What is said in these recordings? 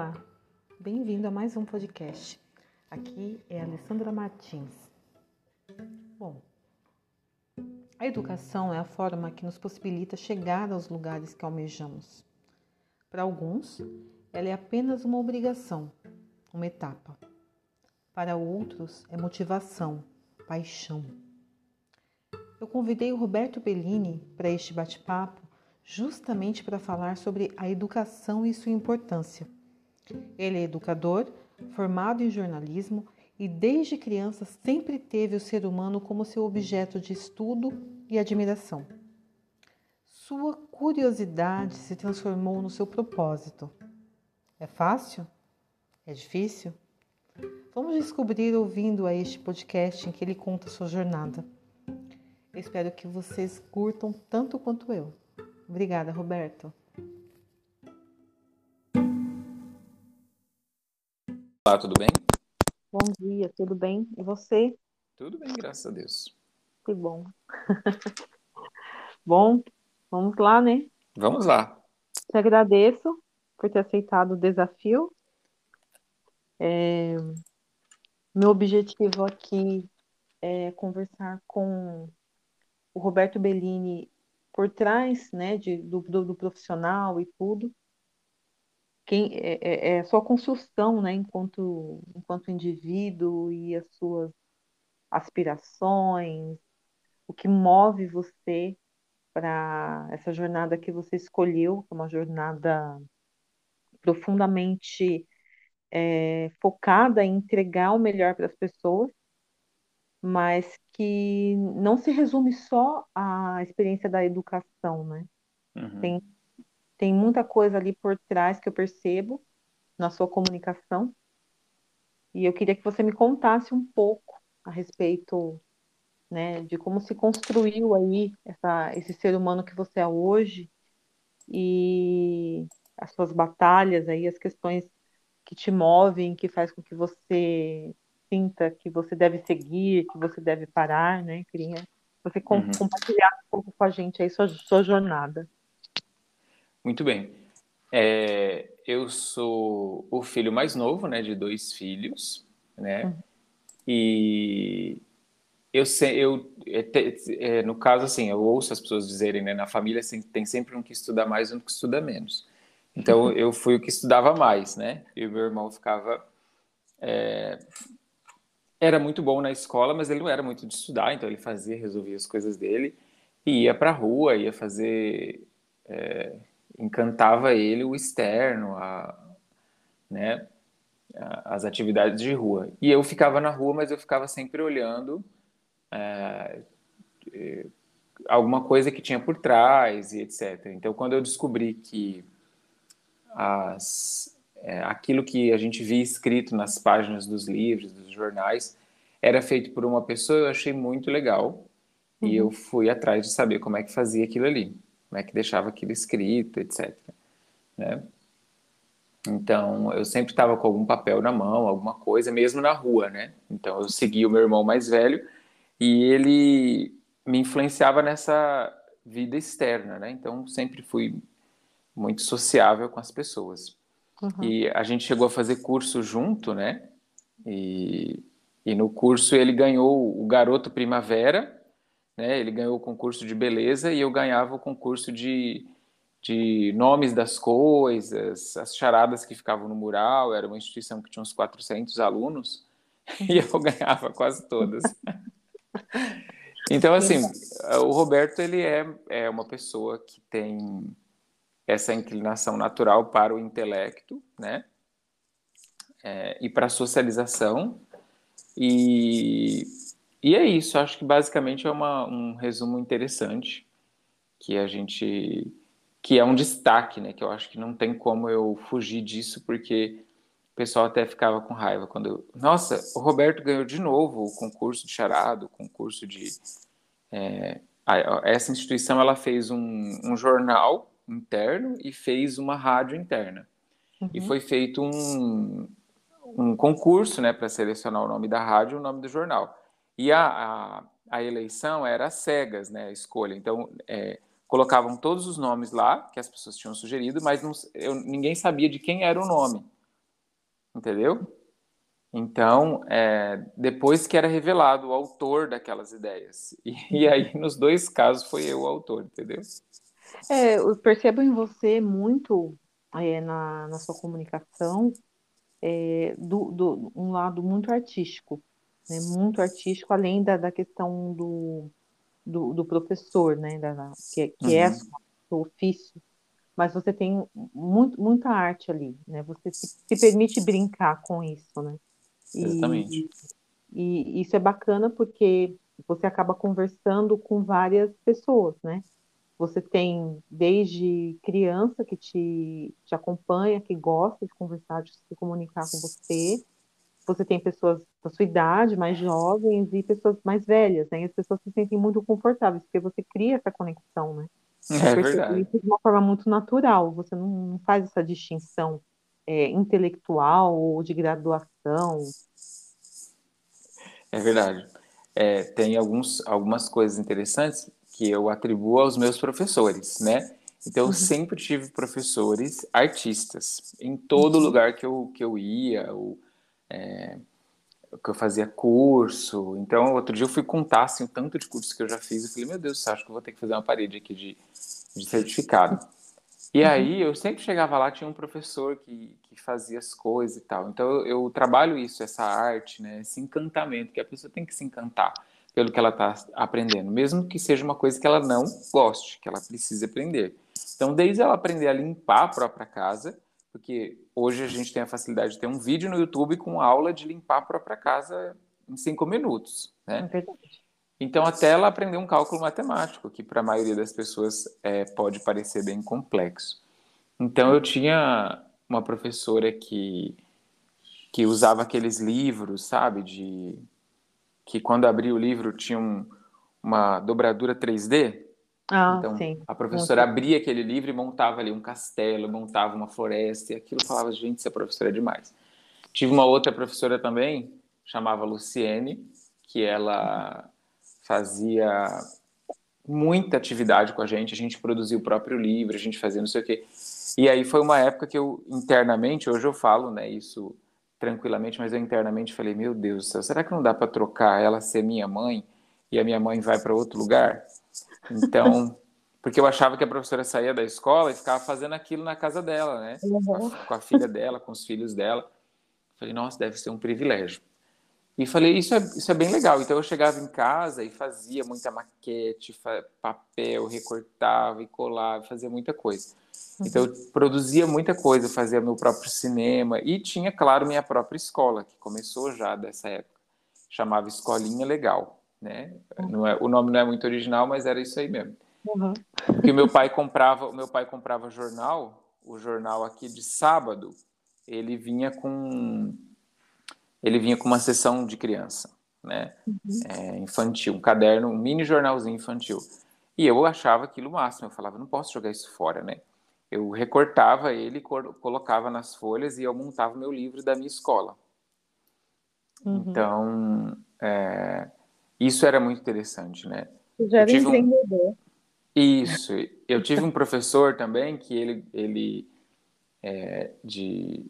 Olá, bem-vindo a mais um podcast. Aqui é a Alessandra Martins. Bom, a educação é a forma que nos possibilita chegar aos lugares que almejamos. Para alguns, ela é apenas uma obrigação, uma etapa. Para outros, é motivação, paixão. Eu convidei o Roberto Bellini para este bate-papo justamente para falar sobre a educação e sua importância. Ele é educador, formado em jornalismo e desde criança sempre teve o ser humano como seu objeto de estudo e admiração. Sua curiosidade se transformou no seu propósito. É fácil? É difícil? Vamos descobrir ouvindo a este podcast em que ele conta sua jornada. Espero que vocês curtam tanto quanto eu. Obrigada, Roberto. Olá, tudo bem? Bom dia, tudo bem? E você? Tudo bem, graças a Deus. Que bom. bom, vamos lá, né? Vamos lá. Te agradeço por ter aceitado o desafio. É... Meu objetivo aqui é conversar com o Roberto Bellini por trás né, de, do, do, do profissional e tudo. Quem, é, é, é a sua construção né, enquanto, enquanto indivíduo e as suas aspirações, o que move você para essa jornada que você escolheu, que é uma jornada profundamente é, focada em entregar o melhor para as pessoas, mas que não se resume só à experiência da educação, né? Uhum. Tem, tem muita coisa ali por trás que eu percebo na sua comunicação. E eu queria que você me contasse um pouco a respeito, né, de como se construiu aí essa, esse ser humano que você é hoje e as suas batalhas aí, as questões que te movem, que faz com que você sinta que você deve seguir, que você deve parar, né? Queria você uhum. compartilhar um pouco com a gente aí sua, sua jornada. Muito bem. É, eu sou o filho mais novo, né, de dois filhos, né? Uhum. E eu sei, eu é, é, no caso assim, eu ouço as pessoas dizerem, né, na família tem sempre um que estuda mais e um que estuda menos. Então eu fui o que estudava mais, né? E meu irmão ficava é, era muito bom na escola, mas ele não era muito de estudar, então ele fazia, resolvia as coisas dele e ia para a rua, ia fazer, é, encantava ele o externo, a, né, as atividades de rua. E eu ficava na rua, mas eu ficava sempre olhando é, é, alguma coisa que tinha por trás e etc. Então, quando eu descobri que as, é, aquilo que a gente via escrito nas páginas dos livros, dos jornais, era feito por uma pessoa, eu achei muito legal. Uhum. E eu uhum. fui atrás de saber como é que fazia aquilo ali, como é que deixava aquilo escrito, etc. Né? Então, eu sempre estava com algum papel na mão, alguma coisa, mesmo na rua, né? Então, eu seguia o meu irmão mais velho e ele me influenciava nessa vida externa, né? Então, sempre fui muito sociável com as pessoas. Uhum. E a gente chegou a fazer curso junto, né? E, e no curso ele ganhou o Garoto Primavera, né? Ele ganhou o concurso de beleza e eu ganhava o concurso de, de nomes das coisas, as charadas que ficavam no mural. Era uma instituição que tinha uns 400 alunos e eu ganhava quase todas. Então, assim, o Roberto ele é, é uma pessoa que tem essa inclinação natural para o intelecto, né? É, e para a socialização. E, e é isso, acho que basicamente é uma, um resumo interessante que a gente que é um destaque, né? Que eu acho que não tem como eu fugir disso, porque o pessoal até ficava com raiva quando eu, nossa, o Roberto ganhou de novo o concurso de charado, o concurso de é, essa instituição ela fez um, um jornal interno e fez uma rádio interna. Uhum. E foi feito um, um concurso né, para selecionar o nome da rádio e o nome do jornal. E a, a, a eleição era cegas, né, a escolha. Então, é, colocavam todos os nomes lá, que as pessoas tinham sugerido, mas não, eu, ninguém sabia de quem era o nome. entendeu? Então, é, depois que era revelado o autor daquelas ideias. E, e, aí, nos dois casos, foi eu o autor, entendeu? É, eu percebo em você muito, é, na, na sua comunicação, é, do, do, um lado muito artístico, né? muito artístico, além da, da questão do, do, do professor, né? Da, que, que é uhum. é o ofício, mas você tem muito, muita arte ali, né? Você se, se permite brincar com isso, né? E, Exatamente. E, isso é bacana porque você acaba conversando com várias pessoas, né? Você tem desde criança que te, te acompanha, que gosta de conversar, de se comunicar com você. Você tem pessoas da sua idade, mais jovens, e pessoas mais velhas, né? E as pessoas se sentem muito confortáveis, porque você cria essa conexão, né? É verdade. Isso de uma forma muito natural, você não faz essa distinção é, intelectual ou de graduação. É verdade. É, tem alguns, algumas coisas interessantes que eu atribuo aos meus professores, né? Então, eu uhum. sempre tive professores artistas em todo uhum. lugar que eu, que eu ia, ou, é, que eu fazia curso. Então, outro dia eu fui contar assim, o tanto de cursos que eu já fiz. Eu falei, meu Deus, acho que eu vou ter que fazer uma parede aqui de, de certificado. E uhum. aí eu sempre chegava lá, tinha um professor que, que fazia as coisas e tal. Então eu, eu, trabalho isso, essa arte, né, esse encantamento, que a pessoa tem que se encantar pelo que ela está aprendendo, mesmo que seja uma coisa que ela não goste, que ela precise aprender. Então, desde ela aprender a limpar a própria casa, porque hoje a gente tem a facilidade de ter um vídeo no YouTube com aula de limpar a própria casa em cinco minutos, né? É então, até ela aprender um cálculo matemático, que para a maioria das pessoas é, pode parecer bem complexo. Então, eu tinha uma professora que, que usava aqueles livros, sabe, de que quando abria o livro tinha um, uma dobradura 3D. Ah, então, sim. a professora abria aquele livro e montava ali um castelo, montava uma floresta, e aquilo falava, gente, essa professora é demais. Tive uma outra professora também, chamava Luciene, que ela fazia muita atividade com a gente, a gente produzia o próprio livro, a gente fazia não sei o quê. E aí foi uma época que eu internamente, hoje eu falo, né, isso tranquilamente, mas eu internamente falei, meu Deus do céu, será que não dá para trocar ela ser minha mãe e a minha mãe vai para outro lugar? Então, porque eu achava que a professora saía da escola e ficava fazendo aquilo na casa dela, né? Uhum. Com, a, filha dela, com os filhos dela. Falei, nossa, deve ser um privilégio. E falei, isso é, isso é bem legal. Então eu chegava em casa e fazia muita maquete, papel, recortava e colava, fazia muita coisa. Então eu produzia muita coisa, fazia meu próprio cinema e tinha, claro, minha própria escola, que começou já dessa época. Chamava Escolinha Legal, né? Uhum. Não é, o nome não é muito original, mas era isso aí mesmo. Uhum. Porque meu pai comprava, meu pai comprava jornal, o jornal aqui de sábado, ele vinha com ele vinha com uma sessão de criança, né? Uhum. É, infantil, um caderno, um mini jornalzinho infantil. E eu achava aquilo o máximo. Eu falava, não posso jogar isso fora, né? Eu recortava ele, colocava nas folhas e eu montava meu livro da minha escola. Uhum. Então, é, isso era muito interessante, né? Já era empreendedor. Um... Isso. Eu tive um professor também que ele, ele é, de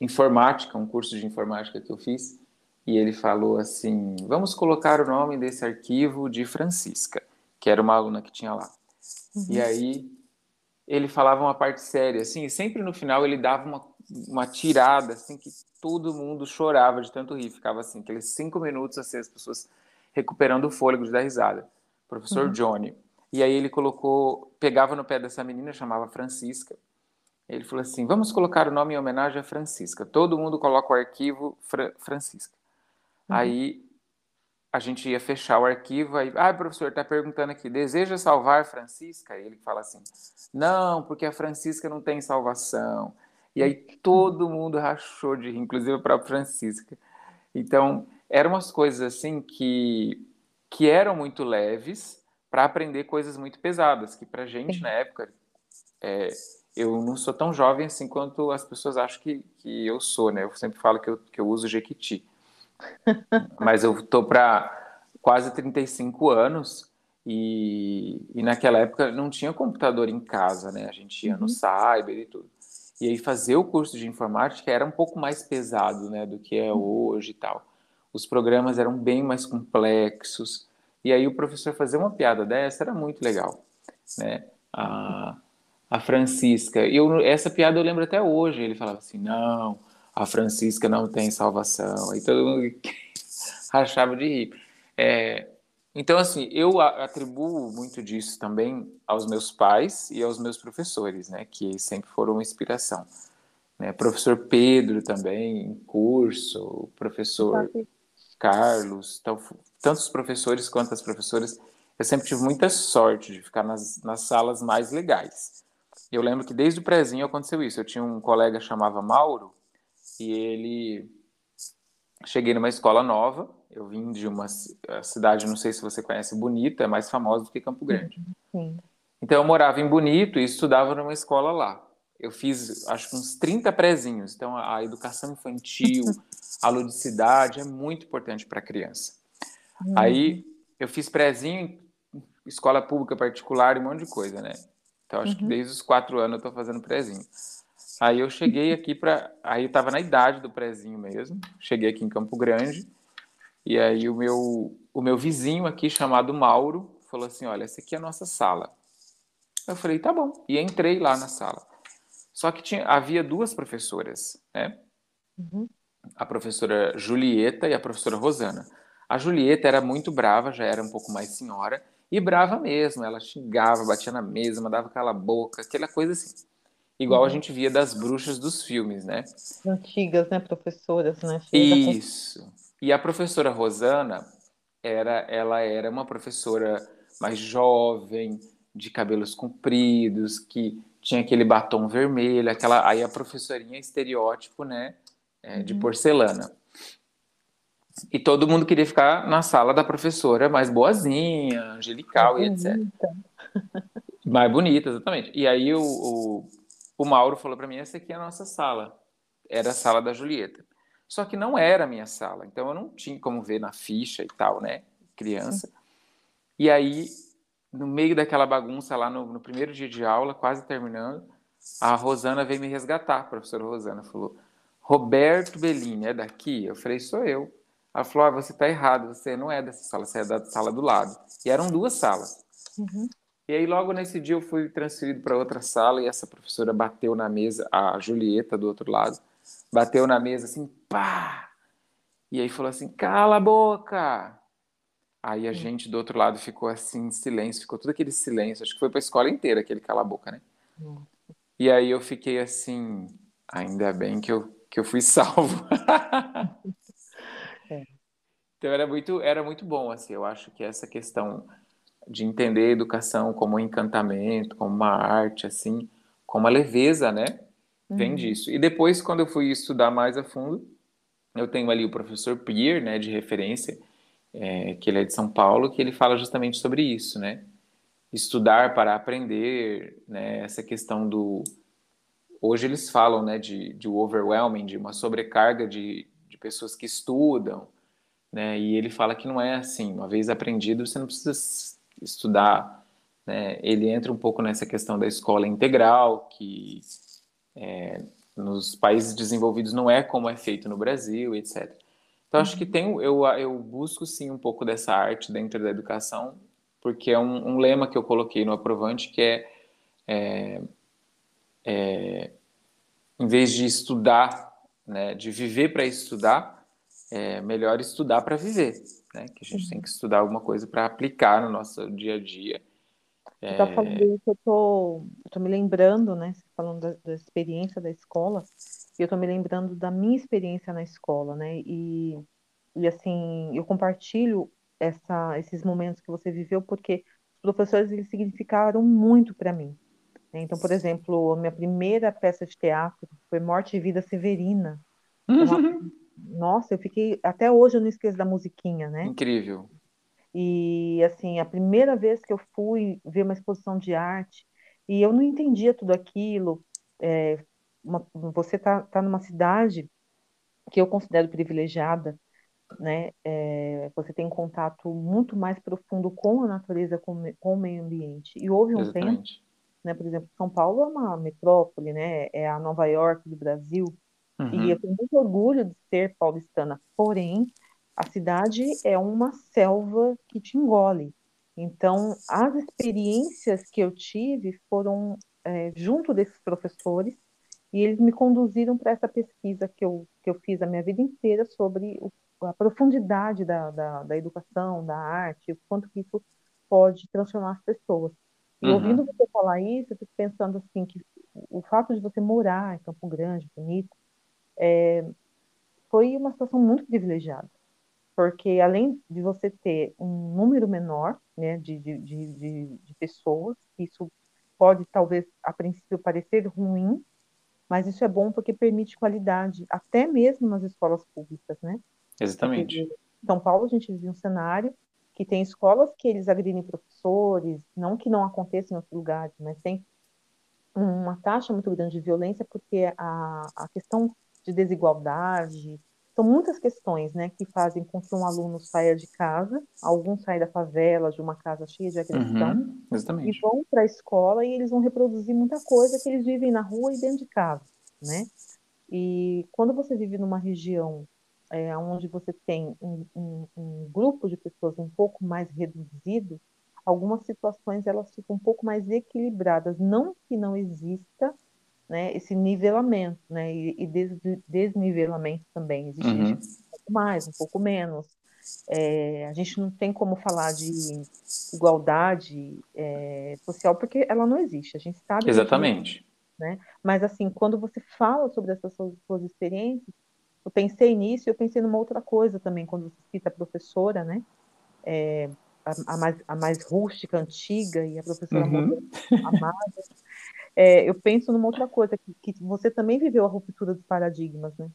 informática, um curso de informática que eu fiz, e ele falou assim: vamos colocar o nome desse arquivo de Francisca, que era uma aluna que tinha lá. Uhum. E aí ele falava uma parte séria, assim, e sempre no final ele dava uma, uma tirada, assim, que todo mundo chorava de tanto rir. Ficava assim, aqueles cinco minutos, assim, as pessoas recuperando o fôlego de dar risada. Professor uhum. Johnny. E aí ele colocou, pegava no pé dessa menina, chamava Francisca, ele falou assim: vamos colocar o nome em homenagem a Francisca. Todo mundo coloca o arquivo Fra Francisca. Uhum. Aí a gente ia fechar o arquivo, aí, ah, professor, está perguntando aqui, deseja salvar Francisca? Aí ele fala assim: não, porque a Francisca não tem salvação. E aí todo mundo rachou de rir, inclusive a própria Francisca. Então, eram umas coisas assim que, que eram muito leves para aprender coisas muito pesadas, que para gente na época é, eu não sou tão jovem assim quanto as pessoas acham que, que eu sou, né? Eu sempre falo que eu, que eu uso Jequiti. Mas eu tô para quase 35 anos e, e naquela época não tinha computador em casa, né? A gente ia no uhum. cyber e tudo. E aí fazer o curso de informática era um pouco mais pesado, né, do que é hoje e tal. Os programas eram bem mais complexos. E aí o professor fazer uma piada dessa era muito legal, né? A, a Francisca, eu essa piada eu lembro até hoje. Ele falava assim: "Não, a Francisca não tem salvação". Aí todo mundo rachava de rir. É, então, assim, eu atribuo muito disso também aos meus pais e aos meus professores, né, que sempre foram uma inspiração. Né? Professor Pedro também, em curso, professor Carlos, então, tanto os professores quanto as professoras, eu sempre tive muita sorte de ficar nas, nas salas mais legais. Eu lembro que desde o prézinho aconteceu isso. Eu tinha um colega chamava Mauro e ele cheguei numa escola nova eu vim de uma cidade, não sei se você conhece, Bonita, é mais famosa do que Campo Grande. Sim. Então eu morava em Bonito e estudava numa escola lá. Eu fiz, acho que uns 30 prezinhos. Então a educação infantil, a ludicidade é muito importante para a criança. Uhum. Aí eu fiz prezinho em escola pública particular e um monte de coisa, né? Então acho uhum. que desde os quatro anos eu estou fazendo prezinho. Aí eu cheguei aqui para. Aí eu estava na idade do prezinho mesmo. Cheguei aqui em Campo Grande. E aí o meu, o meu vizinho aqui, chamado Mauro, falou assim, olha, essa aqui é a nossa sala. Eu falei, tá bom. E entrei lá na sala. Só que tinha, havia duas professoras, né? Uhum. A professora Julieta e a professora Rosana. A Julieta era muito brava, já era um pouco mais senhora, e brava mesmo. Ela xingava, batia na mesa, mandava calar a boca, aquela coisa assim. Igual uhum. a gente via das bruxas dos filmes, né? Antigas, né, professoras, né? Isso. E a professora Rosana era, ela era uma professora mais jovem, de cabelos compridos, que tinha aquele batom vermelho, aquela aí a professorinha estereótipo, né, é, de uhum. porcelana. E todo mundo queria ficar na sala da professora mais boazinha, angelical mais e bonita. etc. mais bonita, exatamente. E aí o, o, o Mauro falou para mim: essa aqui é a nossa sala. Era a sala da Julieta. Só que não era a minha sala, então eu não tinha como ver na ficha e tal, né? Criança. E aí, no meio daquela bagunça lá no, no primeiro dia de aula, quase terminando, a Rosana veio me resgatar, a professora Rosana falou: Roberto Bellini, é daqui? Eu falei: sou eu. Ela falou: ah, você está errado, você não é dessa sala, você é da sala do lado. E eram duas salas. Uhum. E aí, logo nesse dia, eu fui transferido para outra sala e essa professora bateu na mesa, a Julieta do outro lado, bateu na mesa assim, pá! E aí falou assim: cala a boca! Aí a hum. gente do outro lado ficou assim, em silêncio, ficou todo aquele silêncio. Acho que foi para a escola inteira aquele cala a boca, né? Hum. E aí eu fiquei assim, ainda bem que eu, que eu fui salvo. é. Então era muito, era muito bom, assim, eu acho que essa questão de entender a educação como um encantamento, como uma arte, assim, como uma leveza, né? Vem uhum. disso. E depois, quando eu fui estudar mais a fundo, eu tenho ali o professor Pierre, né, de referência, é, que ele é de São Paulo, que ele fala justamente sobre isso, né? Estudar para aprender, né? Essa questão do... Hoje eles falam, né, de, de overwhelming, de uma sobrecarga de, de pessoas que estudam, né? E ele fala que não é assim. Uma vez aprendido, você não precisa estudar, né? Ele entra um pouco nessa questão da escola integral, que é, nos países desenvolvidos não é como é feito no Brasil, etc. Então acho que tem, eu, eu busco sim um pouco dessa arte dentro da educação, porque é um, um lema que eu coloquei no aprovante que é, é, é em vez de estudar, né, de viver para estudar, é melhor estudar para viver, né? Que a gente tem que estudar alguma coisa para aplicar no nosso dia a dia você tá falando isso, eu tô, eu tô me lembrando, né? Falando da, da experiência da escola, e eu tô me lembrando da minha experiência na escola, né? E, e assim, eu compartilho essa, esses momentos que você viveu porque os professores eles significaram muito para mim. Né? Então, por exemplo, a minha primeira peça de teatro foi Morte e Vida Severina. Uma- Nossa, eu fiquei. Até hoje eu não esqueço da musiquinha, né? Incrível. E assim, a primeira vez que eu fui ver uma exposição de arte, e eu não entendia tudo aquilo, é, uma, você está tá numa cidade que eu considero privilegiada, né? É, você tem um contato muito mais profundo com a natureza, com, com o meio ambiente. E houve um Exatamente. tempo né? Por exemplo, São Paulo é uma metrópole, né? É a Nova York do Brasil. Uhum. E eu tenho muito orgulho de ser paulistana. Porém, a cidade é uma selva que te engole. Então, as experiências que eu tive foram é, junto desses professores e eles me conduziram para essa pesquisa que eu, que eu fiz a minha vida inteira sobre o, a profundidade da, da, da, educação, da arte, o quanto que isso pode transformar as pessoas. E uhum. ouvindo você falar isso, eu fico pensando assim que o fato de você morar em Campo Grande, bonito, é, foi uma situação muito privilegiada porque além de você ter um número menor né, de, de, de, de, pessoas, isso pode talvez a princípio parecer ruim, mas isso é bom porque permite qualidade, até mesmo nas escolas públicas, né? Exatamente. Porque em São Paulo a gente vive um cenário que tem escolas que eles agridem professores, não que não aconteça em outros lugares, mas tem uma taxa muito grande de violência porque a, a questão de desigualdade, são muitas questões, né, que fazem com que um aluno saia de casa, alguns saem da favela, de uma casa cheia de agressão, uhum, e vão para a escola e eles vão reproduzir muita coisa que eles vivem na rua e dentro de casa, né? E quando você vive numa região é, onde você tem um, um, um grupo de pessoas um pouco mais reduzido, algumas situações elas ficam um pouco mais equilibradas. Não que não exista né, esse nivelamento, né, e, e des, desnivelamento também. Existe uhum. um pouco mais, um pouco menos. É, a gente não tem como falar de igualdade é, social porque ela não existe. A gente sabe. Exatamente. né? Mas assim, quando você fala sobre essas suas, suas experiências, eu pensei nisso e eu pensei numa outra coisa também quando você cita a professora, né? É, a, a, mais, a mais rústica, antiga e a professora uhum. amada é, eu penso numa outra coisa, que, que, você também viveu a ruptura dos paradigmas, né?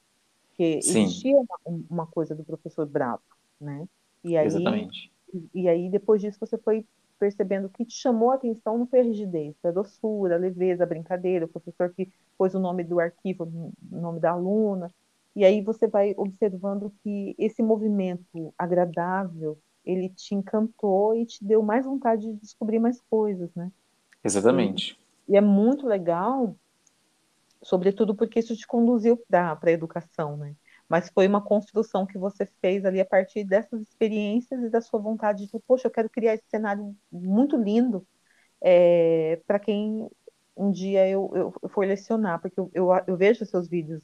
Que Sim. existia uma, uma, coisa do professor bravo, né? E aí, Exatamente. E, e, aí, depois disso, você foi percebendo que te chamou a atenção não foi a rigidez, foi a doçura, a leveza, a brincadeira, o professor que pôs o nome do arquivo, o nome da aluna, e aí você vai observando que esse movimento agradável, ele te encantou e te deu mais vontade de descobrir mais coisas, né? Exatamente. E é muito legal, sobretudo porque isso te conduziu para a educação, né? Mas foi uma construção que você fez ali a partir dessas experiências e da sua vontade de, poxa, eu quero criar esse cenário muito lindo é, para quem um dia eu, eu, eu for lecionar, porque eu, eu, eu vejo seus vídeos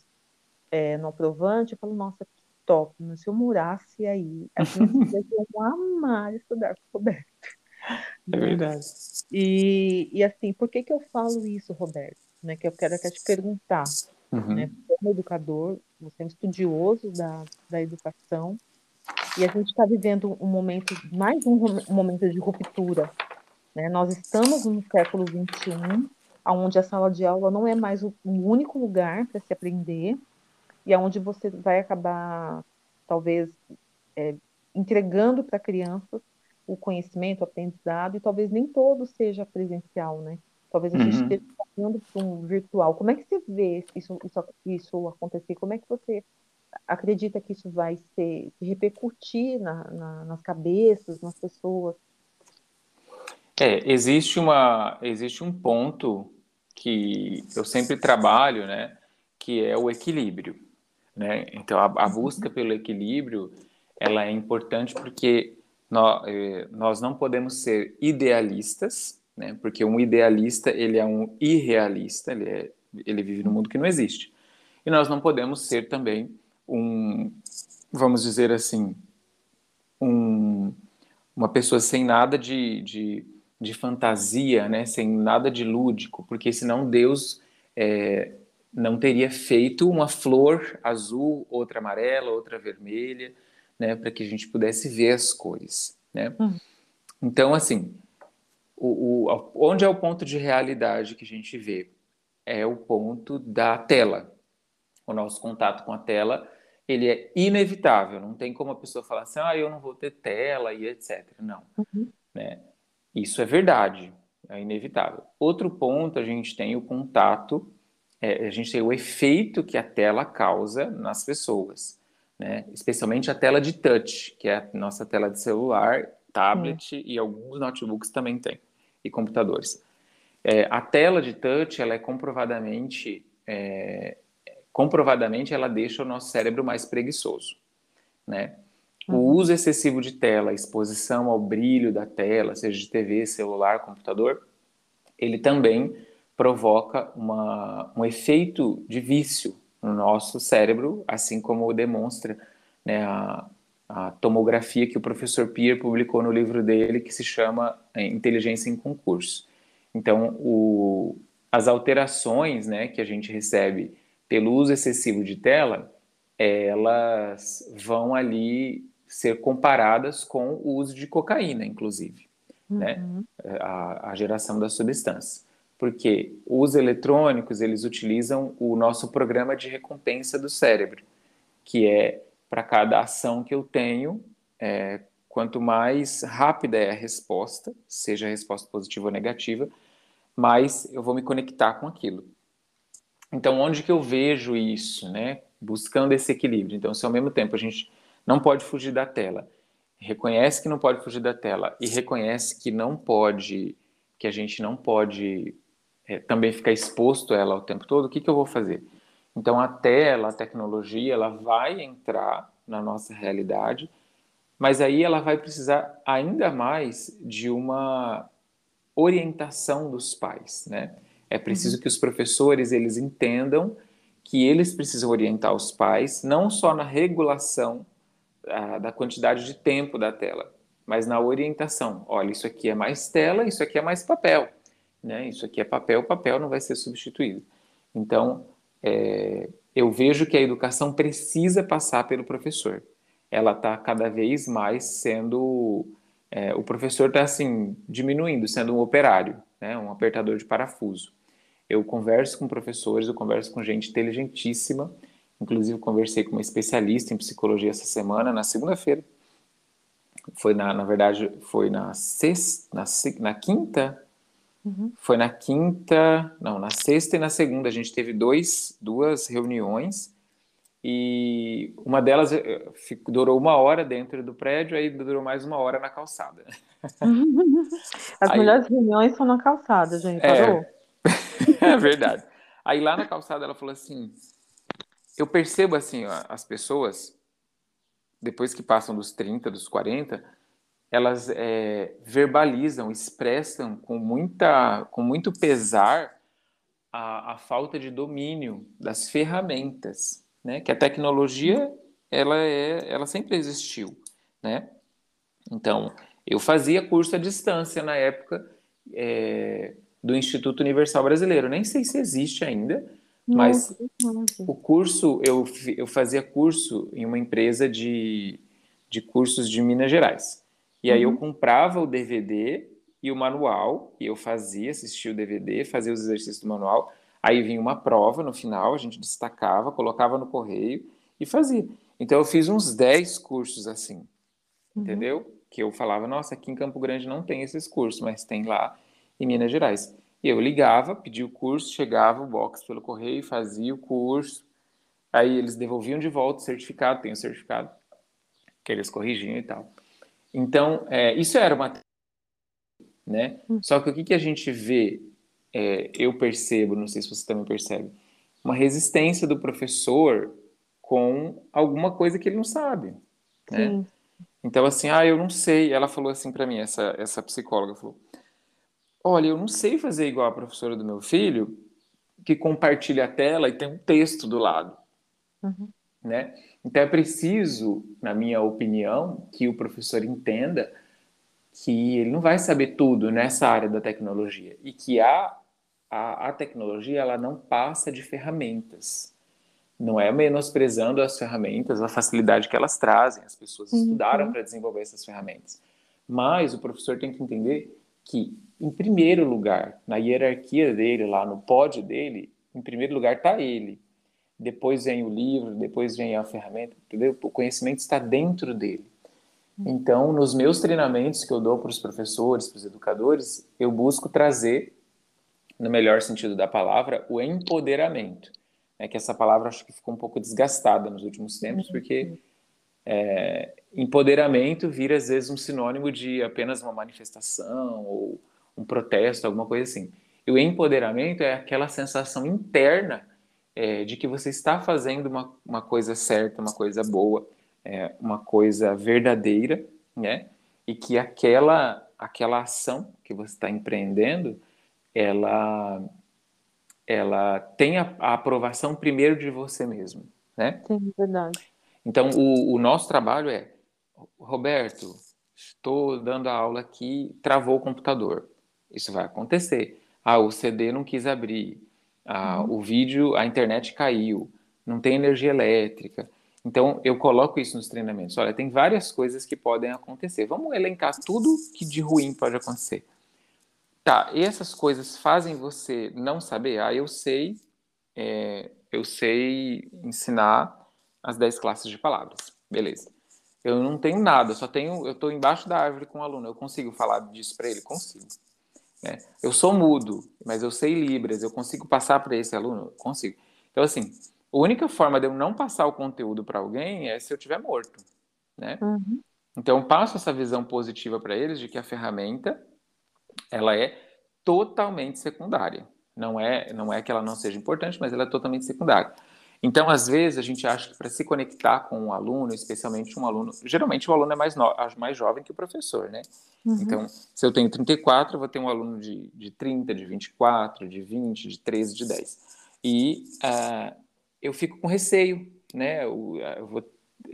é, no Aprovante, eu falo, nossa, que top, mas se eu morasse aí, as minhas iam amar estudar com Roberto. É verdade. E, e assim, por que, que eu falo isso, Roberto? Né, que eu quero até te perguntar. Uhum. Né, como educador, você é um estudioso da, da educação, e a gente está vivendo um momento, mais um, um, momento de ruptura. Né? Nós estamos no século XXI, onde a sala de aula não é mais o, o único lugar para se aprender, e aonde você vai acabar, talvez, é, entregando para crianças o conhecimento, o aprendizado, e talvez nem todo seja presencial, né? Talvez a gente uhum. esteja passando para um virtual. Como é que você vê isso, isso, isso acontecer? Como é que você acredita que isso vai ser, se repercutir na, na, nas cabeças, nas pessoas? É, existe, uma, existe um ponto que eu sempre trabalho, né? Que é o equilíbrio, né? Então, a, a busca pelo equilíbrio, ela é importante porque eh, nós não podemos ser idealistas, né? Porque um idealista ele é um irrealista, ele, é, ele vive num mundo que não existe. E nós não podemos ser também um, vamos dizer assim, um, uma pessoa sem nada de, de, de, fantasia, né? Sem nada de lúdico, porque senão Deus é, não teria feito uma flor azul, outra amarela, outra vermelha né, para que a gente pudesse ver as cores, né? Uhum. Então, assim, o, o, onde é o ponto de realidade que a gente vê? É o ponto da tela. O nosso contato com a tela, ele é inevitável. Não tem como a pessoa falar assim, ah, eu não vou ter tela e etc. Não, uhum. né? Isso é verdade, é inevitável. Outro ponto, a gente tem o contato, é, a gente tem o efeito que a tela causa nas pessoas né? especialmente a tela de touch, que é a nossa tela de celular, tablet e alguns notebooks também tem, e computadores. É, a tela de touch, ela é comprovadamente, é, comprovadamente, ela deixa o nosso cérebro mais preguiçoso, né? O uhum. uso excessivo de tela, a exposição ao brilho da tela, seja de TV, celular, computador, ele também provoca uma, um efeito de vício no nosso cérebro, assim como demonstra né, a, a tomografia que o professor Pierre publicou no livro dele, que se chama é, Inteligência em Concurso. Então, o, as alterações né, que a gente recebe pelo uso excessivo de tela, elas vão ali ser comparadas com o uso de cocaína, inclusive, né, uhum. né, a, a geração da substância. Porque os eletrônicos, eles utilizam o nosso programa de recompensa do cérebro, que é para cada ação que eu tenho, é, quanto mais rápida é a resposta, seja a resposta positiva ou negativa, mais eu vou me conectar com aquilo. Então, onde que eu vejo isso, né? Buscando esse equilíbrio. Então, se ao mesmo tempo a gente não pode fugir da tela, reconhece que não pode fugir da tela e reconhece que não pode, que a gente não pode é, também ficar exposto a ela o tempo todo, o que, que eu vou fazer? Então, a tela, a tecnologia, ela vai entrar na nossa realidade, mas aí ela vai precisar ainda mais de uma orientação dos pais, né? É preciso uhum. que os professores eles entendam que eles precisam orientar os pais não só na regulação a, da quantidade de tempo da tela, mas na orientação. Olha, isso aqui é mais tela, isso aqui é mais papel, né? Isso aqui é papel, papel não vai ser substituído. Então, é, eu vejo que a educação precisa passar pelo professor. Ela está cada vez mais sendo é, o professor está assim diminuindo, sendo um operário, né, um apertador de parafuso. Eu converso com professores, eu converso com gente inteligentíssima, inclusive conversei com uma especialista em psicologia essa semana, na segunda-feira. Foi na, na verdade, foi na sexta, na, na quinta, uhum. foi na quinta, não, na sexta e na segunda a gente teve dois, duas reuniões e uma delas eh, durou uma hora dentro do prédio, aí durou mais uma hora na calçada. As aí, melhores reuniões são na calçada, gente. É, é verdade. Aí lá na calçada ela falou assim: eu percebo assim, ó, as pessoas, depois que passam dos 30, dos 40, elas é, verbalizam, expressam com, muita, com muito pesar a, a falta de domínio das ferramentas né? Que a tecnologia ela é, ela sempre existiu, né? Então, eu fazia curso à distância na época é, do Instituto Universal Brasileiro. Nem sei se existe ainda, mas o curso eu, eu fazia curso em uma empresa de, de cursos de Minas Gerais. E aí uhum. eu comprava o DVD e o manual, e eu fazia, assistia o DVD, fazia os exercícios do manual, Aí vinha uma prova no final, a gente destacava, colocava no correio e fazia. Então eu fiz uns 10 cursos assim, uhum. entendeu? Que eu falava, nossa, aqui em Campo Grande não tem esses cursos, mas tem lá em Minas Gerais. E eu ligava, pedia o curso, chegava o box pelo correio, fazia o curso, aí eles devolviam de volta o certificado, tem o certificado, que eles corrigiam e tal. Então, é, isso era uma. Né? Hum. Só que o que, que a gente vê é, eu percebo, não sei se você também percebe, uma resistência do professor com alguma coisa que ele não sabe, né? Sim. Então, assim, ah, eu não sei. Ela falou assim para mim, essa, essa psicóloga falou: Olha, eu não sei fazer igual a professora do meu filho, que compartilha a tela e tem um texto do lado, uhum. né? Então é preciso, na minha opinião, que o professor entenda que ele não vai saber tudo nessa área da tecnologia e que há a, a tecnologia ela não passa de ferramentas. Não é menosprezando as ferramentas, a facilidade que elas trazem. As pessoas uhum. estudaram para desenvolver essas ferramentas. Mas o professor tem que entender que, em primeiro lugar, na hierarquia dele, lá no pódio dele, em primeiro lugar está ele. Depois vem o livro, depois vem a ferramenta, entendeu? O conhecimento está dentro dele. Uhum. Então, nos meus treinamentos que eu dou para os professores, para os educadores, eu busco trazer no melhor sentido da palavra, o empoderamento. É que essa palavra acho que ficou um pouco desgastada nos últimos tempos, porque é, empoderamento vira às vezes um sinônimo de apenas uma manifestação ou um protesto, alguma coisa assim. E o empoderamento é aquela sensação interna é, de que você está fazendo uma, uma coisa certa, uma coisa boa, é, uma coisa verdadeira, né? E que aquela, aquela ação que você está empreendendo, ela, ela tem a, a aprovação primeiro de você mesmo, né? Sim, verdade. Então, o, o nosso trabalho é, Roberto, estou dando a aula aqui, travou o computador. Isso vai acontecer. Ah, o CD não quis abrir. Ah, uhum. O vídeo, a internet caiu. Não tem energia elétrica. Então, eu coloco isso nos treinamentos. Olha, tem várias coisas que podem acontecer. Vamos elencar tudo que de ruim pode acontecer. Tá, e essas coisas fazem você não saber? Ah, eu sei, é, eu sei ensinar as 10 classes de palavras. Beleza. Eu não tenho nada, só tenho, eu estou embaixo da árvore com o um aluno. Eu consigo falar disso para ele? Consigo. Né? Eu sou mudo, mas eu sei Libras, eu consigo passar para esse aluno? Consigo. Então, assim, a única forma de eu não passar o conteúdo para alguém é se eu estiver morto. Né? Uhum. Então, eu passo essa visão positiva para eles de que a ferramenta ela é totalmente secundária. Não é, não é que ela não seja importante, mas ela é totalmente secundária. Então, às vezes, a gente acha que para se conectar com um aluno, especialmente um aluno, geralmente o aluno é mais, no, mais jovem que o professor, né? Uhum. Então, se eu tenho 34, eu vou ter um aluno de, de 30, de 24, de 20, de 13, de 10. E uh, eu fico com receio, né? Eu, eu, vou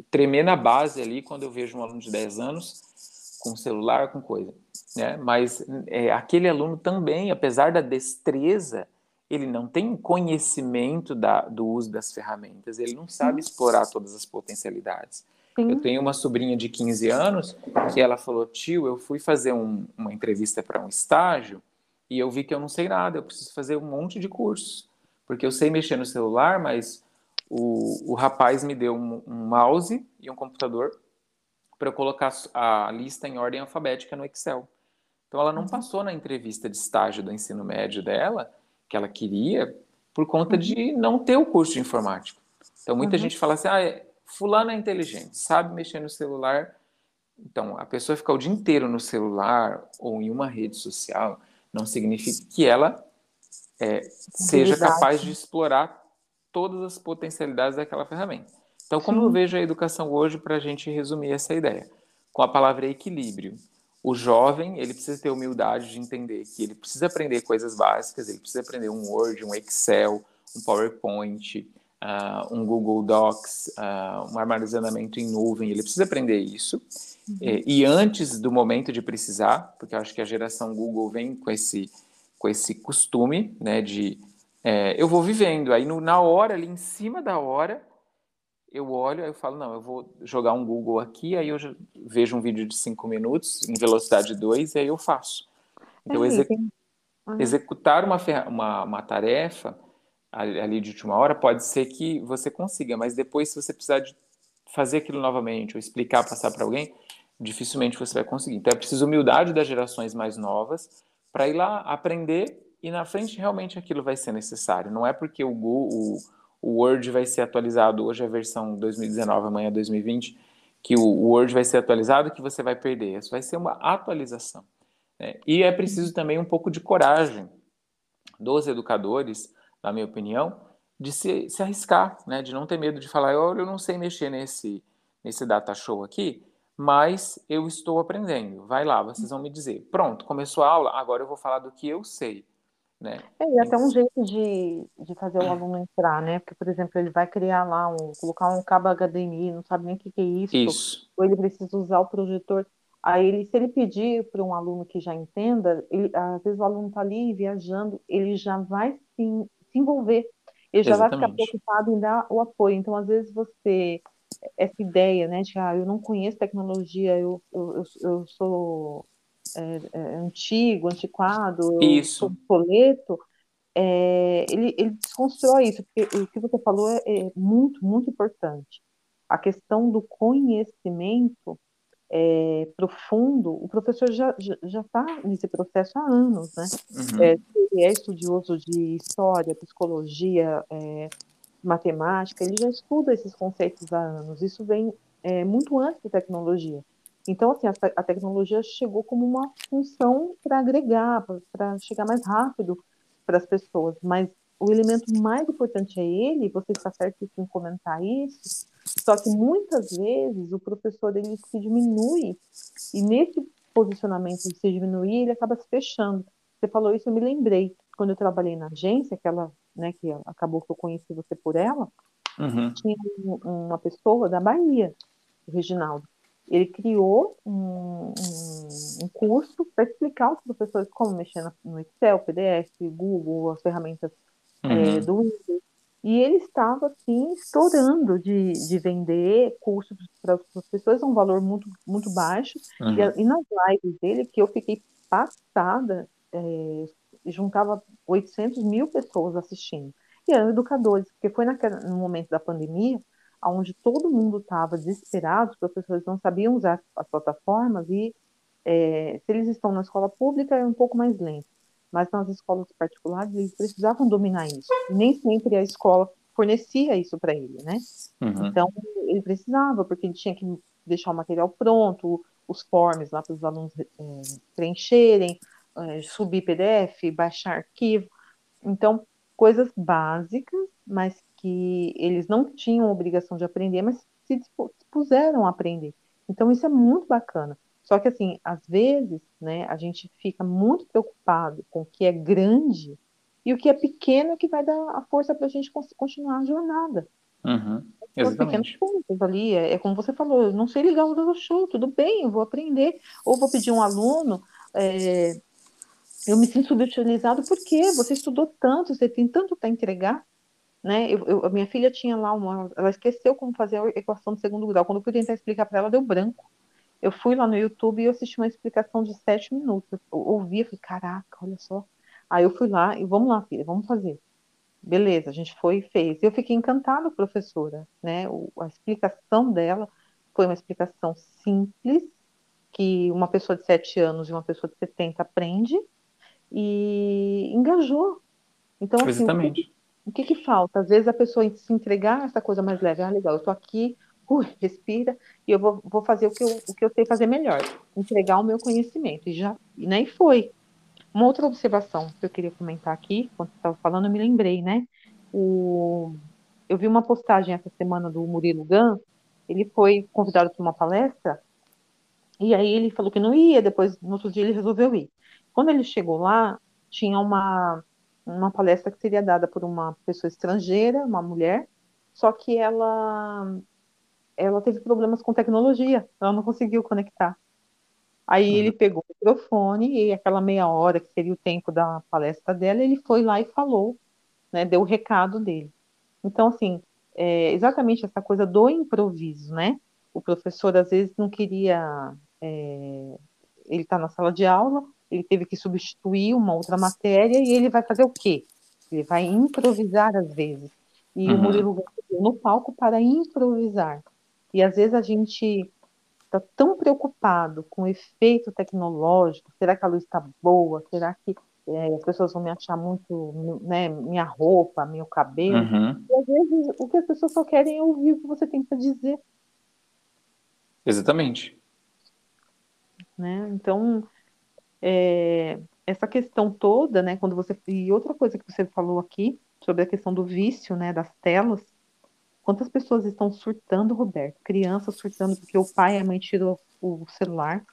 tremer na base ali quando eu vejo um aluno de 10 anos com celular, com coisa, né? Mas é, aquele aluno também, apesar da destreza, ele não tem conhecimento da, do uso das ferramentas, ele não sabe explorar todas as potencialidades. Sim. Eu tenho uma sobrinha de 15 anos que ela falou: tio, eu fui fazer um, uma entrevista para um estágio e eu vi que eu não sei nada, eu preciso fazer um monte de cursos, porque eu sei mexer no celular, mas o, o rapaz me deu um, um mouse e um computador para eu colocar a lista em ordem alfabética no Excel. Então ela não uhum. passou na entrevista de estágio do ensino médio dela que ela queria por conta de uhum. não ter o curso de informática. Então, muita uhum. gente fala assim, ah, é, fulano é inteligente, sabe mexer no celular. Então, a pessoa ficar o dia inteiro no celular ou em uma rede social não significa que ela é, seja capaz de explorar todas as potencialidades daquela ferramenta. Então, como eu vejo a educação hoje, para a gente resumir essa ideia? Com a palavra equilíbrio o jovem ele precisa ter humildade de entender que ele precisa aprender coisas básicas, ele precisa aprender um Word, um Excel, um PowerPoint, uh, um Google Docs, uh, um armazenamento em nuvem, ele precisa aprender isso. Uhum. E, e, antes do momento de precisar, porque eu acho que a geração Google vem com esse, com esse costume né, de é, eu vou vivendo, aí no, na hora, ali em cima da hora, eu olho, aí eu falo, não, eu vou jogar um Google aqui, aí eu vejo um vídeo de cinco minutos em velocidade 2 e aí eu faço. Então, é, exec uhum. executar uma, uma, uma, tarefa ali de última hora pode ser que você consiga, mas depois, se você precisar de fazer aquilo novamente ou explicar, passar para alguém, dificilmente você vai conseguir. Então, é preciso humildade das gerações mais novas para ir lá aprender e na frente realmente aquilo vai ser necessário. Não é porque o Google o Word vai ser atualizado, hoje é a versão 2019, amanhã é 2020, que o Word vai ser atualizado que você vai perder. Isso vai ser uma atualização. Né? E é preciso também um pouco de coragem dos educadores, na minha opinião, de se, se arriscar, né? de não ter medo de falar, olha, eu não sei mexer nesse, nesse data show aqui, mas eu estou aprendendo. Vai lá, vocês vão me dizer. Pronto, começou a aula, agora eu vou falar do que eu sei. Né? É, e até um jeito de, de fazer o aluno entrar, né? Porque, por exemplo, ele vai criar lá, um, colocar um cabo HDMI, não sabe nem o que, que é isso, isso, ou ele precisa usar o projetor. Aí, ele, se ele pedir para um aluno que já entenda, ele, às vezes o aluno está ali viajando, ele já vai se, se envolver, ele já Exatamente. vai ficar preocupado em dar o apoio. Então, às vezes, você, essa ideia, né, de ah, eu não conheço tecnologia, eu, eu, eu, eu sou é, é, antigo, antiquado, isso. obsoleto, é, ele, ele desconstrói isso, porque o que você falou é, é muito, muito importante. A questão do conhecimento é, profundo, o professor já já está nesse processo há anos, né? Uhum. É, ele é estudioso de história, psicologia, é, matemática, ele já estuda esses conceitos há anos. Isso vem é, muito antes da tecnologia. Então, assim, a, a tecnologia chegou como uma função para agregar, para chegar mais rápido para as pessoas, mas o elemento mais importante é ele, você está certo em comentar isso, só que muitas vezes o professor ele se diminui, e nesse posicionamento de se diminuir, ele acaba se fechando. Você falou isso, eu me lembrei, quando eu trabalhei na agência, aquela, né, que acabou que eu conheci você por ela, uhum. tinha uma pessoa da Bahia, o Reginaldo, ele criou um, um, um curso para explicar aos professores como mexer no Excel, PDF, Google, as ferramentas é, uhum. é, do Windows. E ele estava, assim, estourando de, de vender cursos para os professores a um valor muito, muito baixo. Uhum. E, e, nas lives dele, que eu fiquei passada, é, juntava 800 mil pessoas assistindo. E eram educadores, porque foi naquele, no momento da pandemia, onde todo mundo estava desesperado, os professores não sabiam usar as plataformas e é, se eles estão na escola pública é um pouco mais lento, mas nas escolas particulares eles precisavam dominar isso. E nem sempre a escola fornecia isso para ele, né? Uhum. Então ele precisava, porque ele tinha que deixar o material pronto, os forms lá para os alunos é, preencherem, é, subir PDF, baixar arquivo. Então coisas básicas, mas que eles não tinham obrigação de aprender, mas se dispuseram a aprender. Então isso é muito bacana. Só que assim, às vezes, né, a gente fica muito preocupado com o que é grande e o que é pequeno que vai dar a força para a gente continuar a jornada. Uhum, exatamente. pontos ali, é, é, como você falou, eu não sei ligar o show, tudo bem, eu vou aprender, ou vou pedir um aluno, é, eu me sinto subutilizado porque você estudou tanto, você tem tanto para entregar, né? Eu, eu, a minha filha tinha lá uma, ela esqueceu como fazer a equação de segundo grau. Quando eu fui tentar explicar para ela, deu branco. Eu fui lá no YouTube e assisti uma explicação de sete minutos. Eu ouvi, falei, caraca, olha só. Aí eu fui lá e vamos lá, filha, vamos fazer. Beleza, a gente foi e fez. Eu fiquei encantada, professora, né? O, a explicação dela foi uma explicação simples, que uma pessoa de sete anos e uma pessoa de 70 aprende, e engajou. Então, assim, Exatamente. O que, que falta? Às vezes a pessoa se entregar a essa coisa mais leve. Ah, legal, eu estou aqui, ui, respira, e eu vou, vou fazer o que, eu, o que eu sei fazer melhor. Entregar o meu conhecimento. E já, e foi. Uma outra observação que eu queria comentar aqui, quando você estava falando, eu me lembrei, né? O, eu vi uma postagem essa semana do Murilo Gun, ele foi convidado para uma palestra, e aí ele falou que não ia, depois, no outro dia, ele resolveu ir. Quando ele chegou lá, tinha uma uma palestra que seria dada por uma pessoa estrangeira, uma mulher, só que ela ela teve problemas com tecnologia, ela não conseguiu conectar. Aí uhum. ele pegou o microfone e aquela meia hora que seria o tempo da palestra dela, ele foi lá e falou, né, deu o recado dele. Então, assim, é exatamente essa coisa do improviso, né? O professor às vezes não queria, é, ele está na sala de aula, ele teve que substituir uma outra matéria e ele vai fazer o quê? Ele vai improvisar às vezes. E uhum. o Murilo no palco para improvisar. E às vezes a gente está tão preocupado com o efeito tecnológico, será que a luz está boa? Será que é, as pessoas vão me achar muito, né, minha roupa, meu cabelo? Uhum. E às vezes o que as pessoas só querem é ouvir o que você tem para dizer. Exatamente. Né? Então, é, essa questão toda, né, quando você e outra coisa que você falou aqui sobre a questão do vício, né, das telas, quantas pessoas estão surtando, Roberto? Crianças surtando porque o pai e a mãe tirou o celular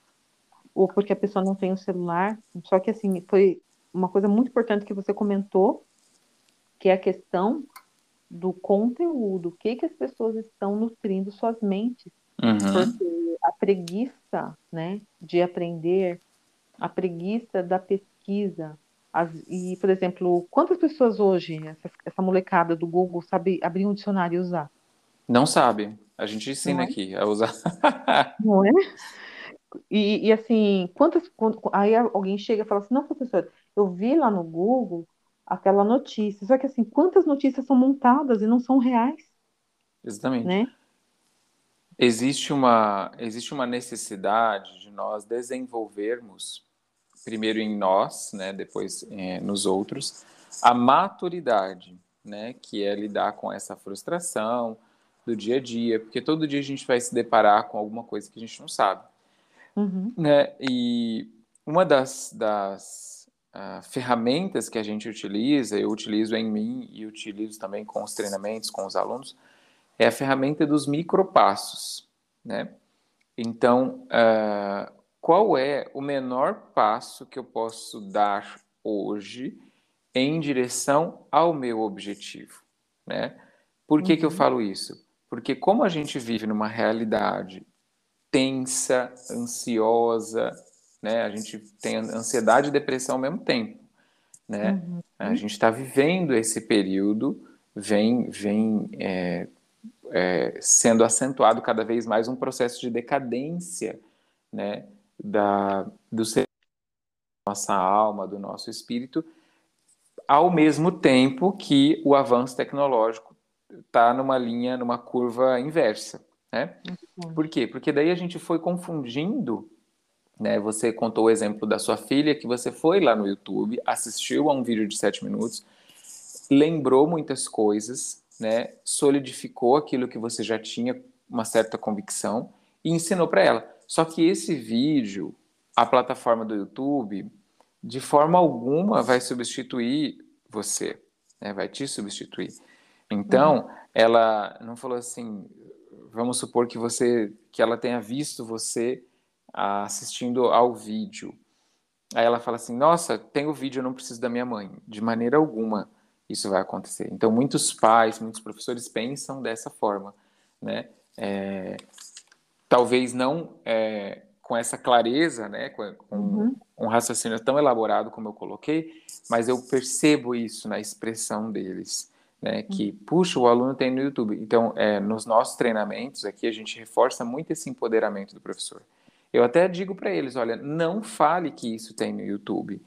ou porque a pessoa não tem o celular. Só que assim foi uma coisa muito importante que você comentou, que é a questão do conteúdo, o que que as pessoas estão nutrindo suas mentes, uhum. porque a preguiça, né, de aprender a preguiça da pesquisa. As, e, por exemplo, quantas pessoas hoje, essa, essa, molecada do Google, sabe abrir um dicionário e usar? Não sabe. A gente ensina é? aqui a usar. Não é? E, e assim, quantas. Aí alguém chega e fala assim: não, professor, eu vi lá no Google aquela notícia. Só que assim, quantas notícias são montadas e não são reais? Exatamente. Né? Existe uma, existe uma necessidade de nós desenvolvermos primeiro em nós, né, depois é, nos outros, a maturidade, né, que é lidar com essa frustração do dia a dia, porque todo dia a gente vai se deparar com alguma coisa que a gente não sabe, uhum. né? E uma das, das uh, ferramentas que a gente utiliza, eu utilizo em mim e utilizo também com os treinamentos, com os alunos, é a ferramenta dos micropassos, né? Então, uh, qual é o menor passo que eu posso dar hoje em direção ao meu objetivo, né? Por que, uhum. que eu uhum. falo isso? Porque como a gente vive numa realidade tensa, ansiosa, né? A gente tem ansiedade e depressão ao mesmo tempo, né? Uhum. A gente está vivendo esse período, vem, vem é, é, sendo acentuado cada vez mais um processo de decadência, né? Da, do ser, nossa alma, do nosso espírito, ao mesmo tempo que o avanço tecnológico está numa linha, numa curva inversa, né? Uhum. Por quê? Porque daí a gente foi confundindo né? Você contou o exemplo da sua filha, que você foi lá no YouTube, assistiu a um vídeo de sete minutos, lembrou muitas coisas, né? solidificou aquilo que você já tinha uma certa convicção e ensinou para ela. Só que esse vídeo, a plataforma do YouTube, de forma alguma vai substituir você, né? vai te substituir. Então, uhum. ela não falou assim, vamos supor que você, que ela tenha visto você assistindo ao vídeo. Aí ela fala assim: Nossa, tem o vídeo, eu não preciso da minha mãe. De maneira alguma isso vai acontecer. Então, muitos pais, muitos professores pensam dessa forma, né? É, talvez não é, com essa clareza, né? Com, uhum. um raciocínio tão elaborado como eu coloquei, mas eu percebo isso na expressão deles. Né, que, uhum. puxa, o aluno tem no YouTube. Então, é, nos nossos treinamentos aqui, a gente reforça muito esse empoderamento do professor. Eu até digo para eles, olha, não fale que isso tem no YouTube,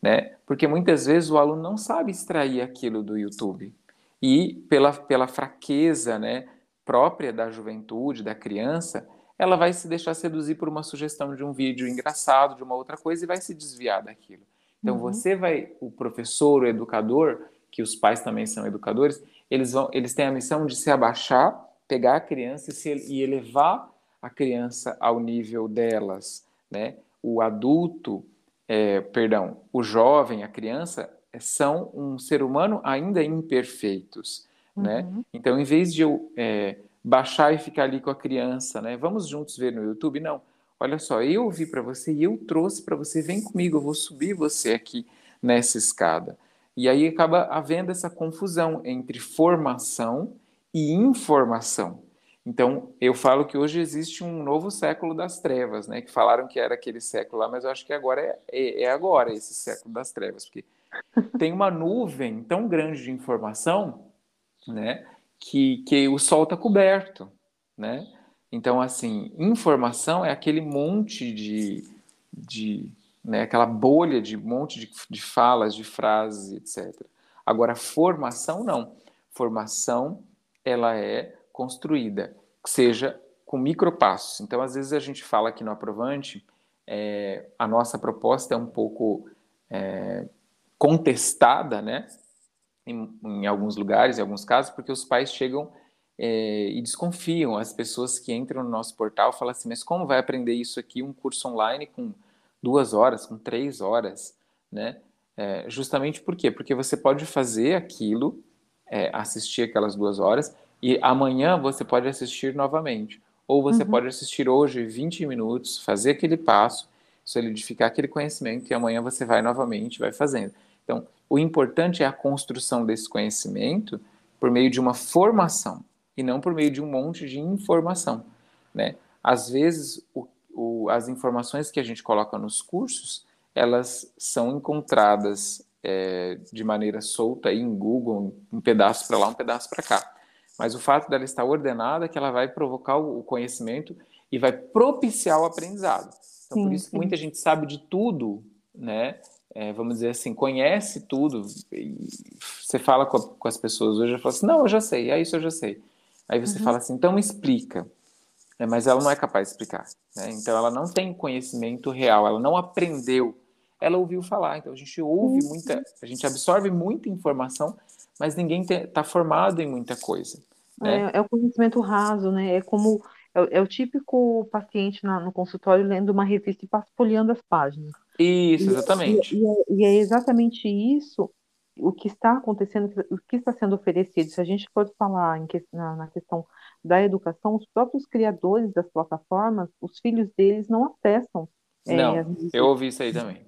né? Porque muitas vezes o aluno não sabe extrair aquilo do YouTube. E pela, pela fraqueza, né, própria da juventude, da criança, ela vai se deixar seduzir por uma sugestão de um vídeo engraçado, de uma outra coisa e vai se desviar daquilo. Então uhum. você vai, o professor, o educador, que os pais também são educadores, eles vão, eles têm a missão de se abaixar, pegar a criança e, se, e elevar a criança ao nível delas, né? O adulto, é, perdão, o jovem, a criança é, são um ser humano ainda imperfeitos, né? uhum. Então, em vez de eu é, baixar e ficar ali com a criança, né? Vamos juntos ver no YouTube? Não. Olha só, eu vi para você e eu trouxe para você. Vem comigo, eu vou subir você aqui nessa escada. E aí acaba havendo essa confusão entre formação e informação. Então, eu falo que hoje existe um novo século das trevas, né? Que falaram que era aquele século lá, mas eu acho que agora é, é, é agora esse século das trevas, porque tem uma nuvem tão grande de informação, né? Que, que o sol está coberto, né? Então, assim, informação é aquele monte de, de né, aquela bolha de monte de, de falas, de frases, etc. Agora, formação não. Formação, ela é construída, seja com micropassos. Então, às vezes a gente fala aqui no Aprovante, é, a nossa proposta é um pouco é, contestada, né? Em, em, alguns lugares, em alguns casos, porque os pais chegam é, e desconfiam. As pessoas que entram no nosso portal falam assim: mas como vai aprender isso aqui, um curso online com duas horas, com três horas, né? É, justamente por quê? Porque você pode fazer aquilo, é, assistir aquelas duas horas, e amanhã você pode assistir novamente. Ou você uhum. pode assistir hoje 20 minutos, fazer aquele passo, solidificar aquele conhecimento e amanhã você vai novamente, vai fazendo. Então, o importante é a construção desse conhecimento por meio de uma formação e não por meio de um monte de informação, né? Às vezes, o, o, as informações que a gente coloca nos cursos, elas são encontradas é, de maneira solta aí em Google, um pedaço para lá, um pedaço para cá. Mas o fato dela estar ordenada é que ela vai provocar o conhecimento e vai propiciar o aprendizado. Então, sim, por isso sim. que muita gente sabe de tudo, né? É, vamos dizer assim, conhece tudo. você fala com, a, com, as pessoas hoje e fala assim: não, eu já sei, é isso eu já sei. Aí você uhum. fala assim: então explica. É, mas ela não é capaz de explicar. Né? Então ela não tem conhecimento real, ela não aprendeu. Ela ouviu falar. Então a gente ouve muita, a gente absorve muita informação, mas ninguém está formado em muita coisa. Né? É, é, o conhecimento raso, né? É como é, é o típico paciente na, no consultório lendo uma revista e folheando as páginas. Isso, exatamente. E, e, é, e, é, exatamente isso o que está acontecendo, o que está sendo oferecido. Se a gente for falar que, na, na, questão da educação, os próprios criadores das plataformas, os filhos deles não acessam. É, não, é, eu ouvi isso aí também.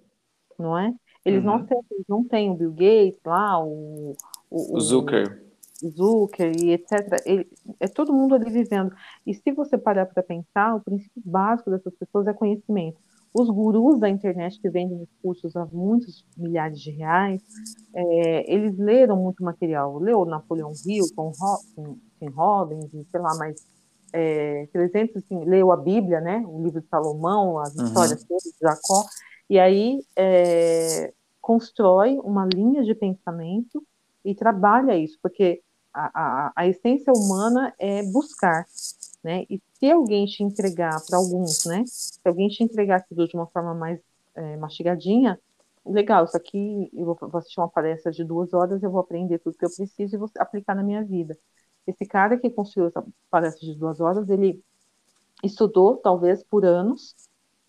Não é? Eles uhum. não acessam, eles não têm o Bill Gates lá, o, o, o Zucker. Zucker e etc. Ele, é todo mundo ali vivendo. E se você parar para pensar, o princípio básico dessas pessoas é conhecimento. Os gurus da internet que vendem cursos a muitos milhares de reais, é, eles leram muito material. Leu Napoleão Hill, Tom Robbins, e sei lá, mais é, 300, assim, leu a Bíblia, né? O livro de Salomão, as uhum. histórias de Jacó, e aí é, constrói uma linha de pensamento e trabalha isso, porque a, a, a essência humana é buscar, né? E se alguém te entregar para alguns, né? Se alguém te entregar aquilo de uma forma mais é, mastigadinha, legal, isso aqui eu vou, vou, assistir uma palestra de duas horas, eu vou aprender tudo que eu preciso e vou aplicar na minha vida. Esse cara que construiu essa palestra de duas horas, ele estudou talvez por anos,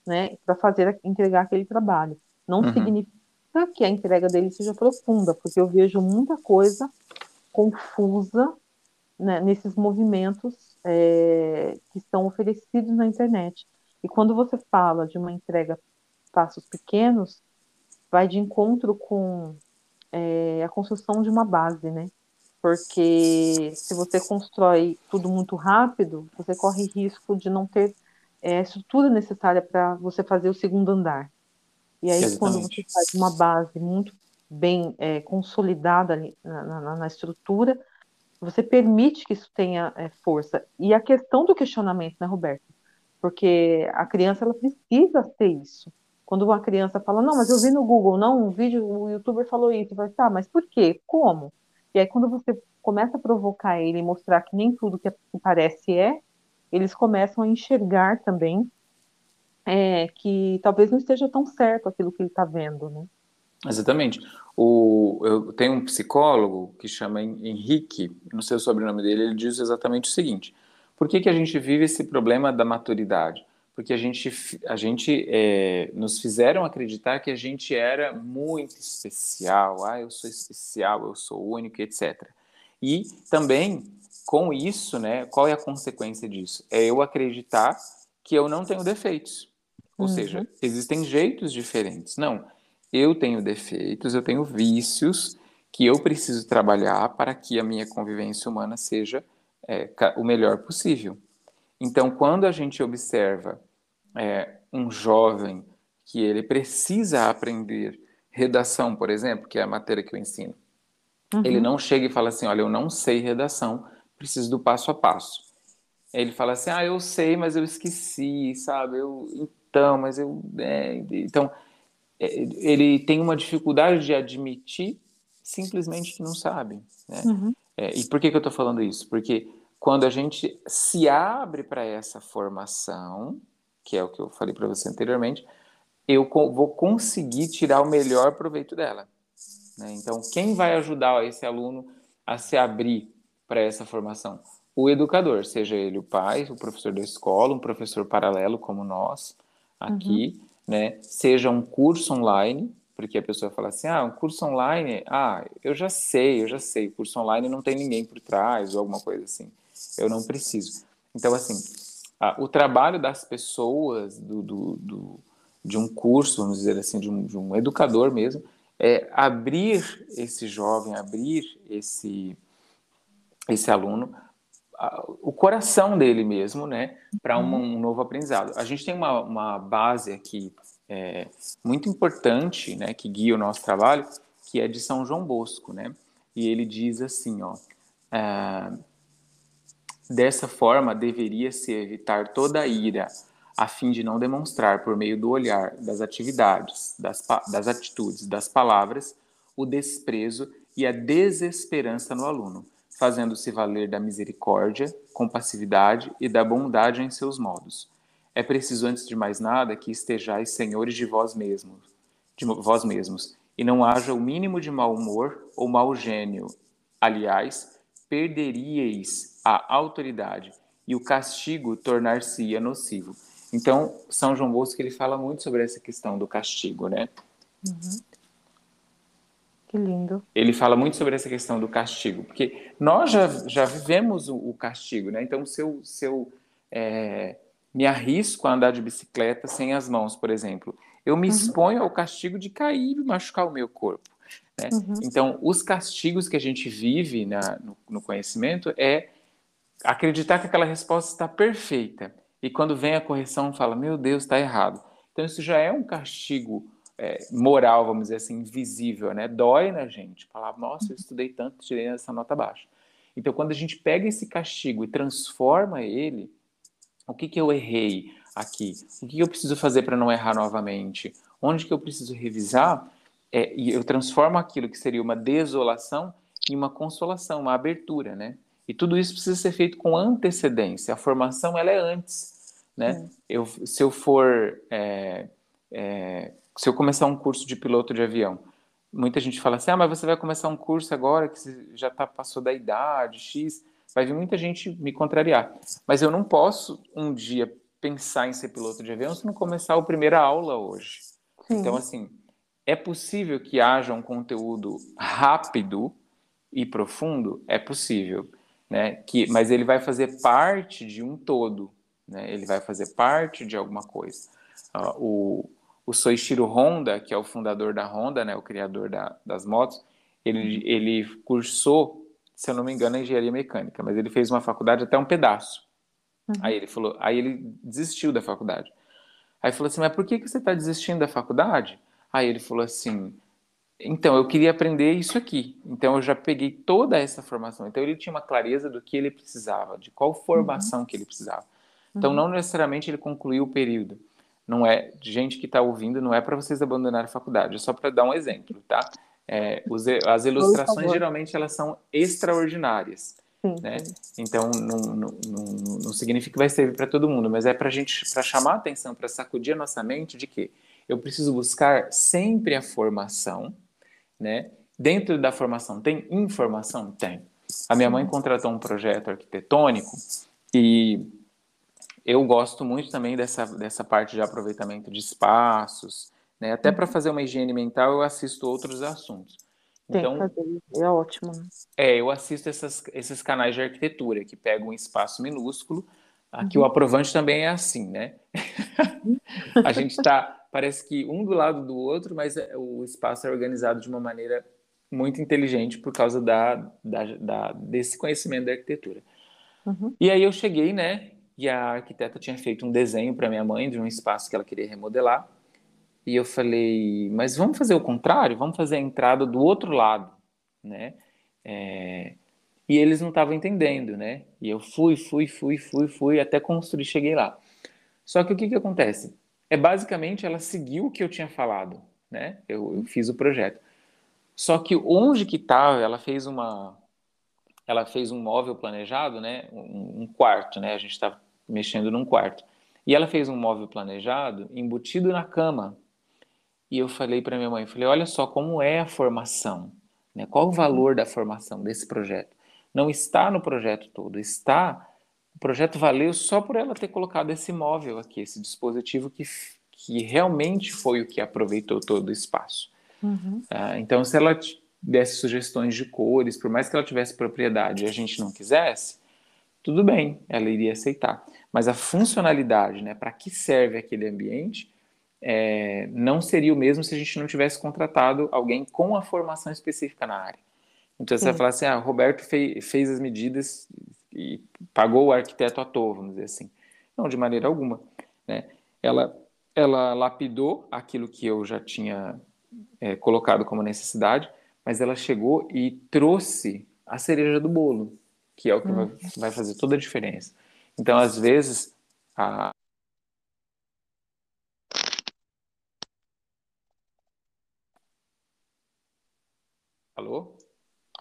né, para fazer entregar aquele trabalho. Não uhum. significa que a entrega dele seja profunda, porque eu vejo muita coisa confusa né, nesses movimentos é, que são oferecidos na internet. E quando você fala de uma entrega passos pequenos, vai de encontro com é, a construção de uma base, né? Porque se você constrói tudo muito rápido, você corre risco de não ter é, a estrutura necessária para você fazer o segundo andar. E aí, Exatamente. quando você faz uma base muito bem é, consolidada ali na, na, na, estrutura, você permite que isso tenha é, força. E a questão do questionamento, né, Roberto? Porque a criança ela precisa ter isso. Quando uma criança fala, não, mas eu vi no Google, não, um vídeo, o youtuber falou isso, vai, tá, mas por quê? Como? E aí quando você começa a provocar ele e mostrar que nem tudo que parece é, eles começam a enxergar também é, que talvez não esteja tão certo aquilo que ele está vendo, né? Exatamente. O, eu tenho um psicólogo que chama Henrique, não sei o sobrenome dele, ele diz exatamente o seguinte: por que, que a gente vive esse problema da maturidade? Porque a gente, a gente é, nos fizeram acreditar que a gente era muito especial, ah, eu sou especial, eu sou único, etc. E também, com isso, né, qual é a consequência disso? É eu acreditar que eu não tenho defeitos. Ou uhum. seja, existem jeitos diferentes. Não, eu tenho defeitos, eu tenho vícios que eu preciso trabalhar para que a minha convivência humana seja é, o melhor possível. Então, quando a gente observa é, um jovem que ele precisa aprender redação, por exemplo, que é a matéria que eu ensino, uhum. ele não chega e fala assim, olha, eu não sei redação, preciso do passo a passo. Ele fala assim, ah, eu sei, mas eu esqueci, sabe? Eu, então, mas eu, é, então ele tem uma dificuldade de admitir simplesmente que não sabe. Né? Uhum. É, e por que, que eu estou falando isso? Porque quando a gente se abre para essa formação, que é o que eu falei para você anteriormente, eu vou conseguir tirar o melhor proveito dela. Né? Então, quem vai ajudar esse aluno a se abrir para essa formação? O educador, seja ele o pai, o professor da escola, um professor paralelo como nós aqui, uhum né? Seja um curso online, porque a pessoa fala assim, ah, um curso online, ah, eu já sei, eu já sei, o curso online não tem ninguém por trás ou alguma coisa assim, eu não preciso. Então, assim, o trabalho das pessoas, do, do, do, de um curso, vamos dizer assim, de um, de um educador mesmo, é abrir esse jovem, abrir esse, esse aluno o coração dele mesmo, né, para um, uhum. um, novo aprendizado. A gente tem uma, uma base aqui é, muito importante, né, que guia o nosso trabalho, que é de São João Bosco, né, e ele diz assim, ó, é, dessa forma deveria-se evitar toda ira, a fim de não demonstrar por meio do olhar, das atividades, das, das atitudes, das palavras, o desprezo e a desesperança no aluno fazendo-se valer da misericórdia, compassividade e da bondade em seus modos. É preciso, antes de mais nada, que estejais senhores de vós mesmos, de vós mesmos, e não haja o mínimo de mau humor ou mau gênio. Aliás, perderíeis a autoridade, e o castigo tornar-se-ia nocivo. Então, São João Bosco ele fala muito sobre essa questão do castigo, né? Uhum. Que lindo. Ele fala muito sobre essa questão do castigo, porque nós já, já vivemos o, o castigo, né? Então, se eu, se eu é, me arrisco a andar de bicicleta sem as mãos, por exemplo, eu me uhum. exponho ao castigo de cair e machucar o meu corpo. Né? Uhum. Então, os castigos que a gente vive na, no, no conhecimento é acreditar que aquela resposta está perfeita. E quando vem a correção, fala: Meu Deus, está errado. Então, isso já é um castigo é, moral, vamos dizer assim, invisível, né? Dói na gente. Falar: Nossa, eu estudei tanto, tirei essa nota baixa. Então, quando a gente pega esse castigo e transforma ele, o que, que eu errei aqui? O que, que eu preciso fazer para não errar novamente? Onde que eu preciso revisar? É, e eu transformo aquilo que seria uma desolação em uma consolação, uma abertura, né? E tudo isso precisa ser feito com antecedência. A formação ela é antes, né? É. Eu, se eu for, é, é, se eu começar um curso de piloto de avião, muita gente fala assim, ah, mas você vai começar um curso agora que você já tá, passou da idade X, vai vir muita gente me contrariar. Mas eu não posso um dia pensar em ser piloto de avião se não começar a primeira aula hoje. Sim. Então, assim, é possível que haja um conteúdo rápido e profundo? É possível né? Que, mas ele vai fazer parte de um todo, né? Ele vai fazer parte de alguma coisa. Uh, o, o Soichiro Honda, que é o fundador da Honda, né? O criador da, das motos, ele, ele cursou, se eu não me engano, engenharia mecânica, mas ele fez uma faculdade até um pedaço. Uhum. Aí ele falou, aí ele desistiu da faculdade. Aí falou assim, mas por que, que você está desistindo da faculdade? Aí ele falou assim, então, eu queria aprender isso aqui. Então, eu já peguei toda essa formação. Então, ele tinha uma clareza do que ele precisava, de qual formação uhum. que ele precisava. Então, uhum. não necessariamente ele concluiu o período. Não é, gente que está ouvindo, não é para vocês abandonarem a faculdade, é só para dar um exemplo, tá? É, os, as ilustrações, geralmente, elas são extraordinárias. Sim, né? Então, não, não, não, não, significa que vai servir para todo mundo, mas é para gente, para chamar a atenção, para sacudir a nossa mente de que eu preciso buscar sempre a formação, né? Dentro da formação tem informação? Tem. A minha mãe contratou um projeto arquitetônico e eu gosto muito também dessa, dessa parte de aproveitamento de espaços, né? Até para uhum. fazer uma higiene mental eu assisto outros assuntos. Então, é ótimo. Né? É, eu assisto essas, esses canais de arquitetura que pegam um espaço minúsculo. Aqui uhum. o aprovante também é assim, né? Uhum. a gente está parece que um do lado do outro, mas é, o espaço é organizado de uma maneira muito inteligente por causa da, da, da desse conhecimento da arquitetura. Uhum. E aí eu cheguei, né? E a arquiteta tinha feito um desenho para minha mãe de um espaço que ela queria remodelar. E eu falei, mas vamos fazer o contrário? Vamos fazer a entrada do outro lado, né? É... E eles não estavam entendendo, né? E eu fui, fui, fui, fui, fui, até construir, cheguei lá. Só que o que que acontece? é basicamente ela seguiu o que eu tinha falado, né? Eu, eu fiz o projeto. Só que onde que estava, ela fez uma, ela fez um móvel planejado, né? Um, um quarto, né? A gente estava mexendo num quarto. E ela fez um móvel planejado embutido na cama. E eu falei para minha mãe, falei, olha só como é a formação, né? Qual o valor da formação desse projeto? Não está no projeto todo, está o projeto valeu só por ela ter colocado esse móvel aqui, esse dispositivo que, que realmente foi o que aproveitou todo o espaço. Uhum. Ah, então, se ela desse sugestões de cores, por mais que ela tivesse propriedade e a gente não quisesse, tudo bem, ela iria aceitar. Mas a funcionalidade, né, para que serve aquele ambiente, é, não seria o mesmo se a gente não tivesse contratado alguém com a formação específica na área. Então você vai falar assim, ah, Roberto fei, fez as medidas, e pagou o arquiteto à toa, vamos dizer assim. Não, de maneira alguma. Né? Ela, ela lapidou aquilo que eu já tinha é, colocado como necessidade, mas ela chegou e trouxe a cereja do bolo, que é o que vai, hum. vai fazer toda a diferença. Então, às vezes, a, Alô?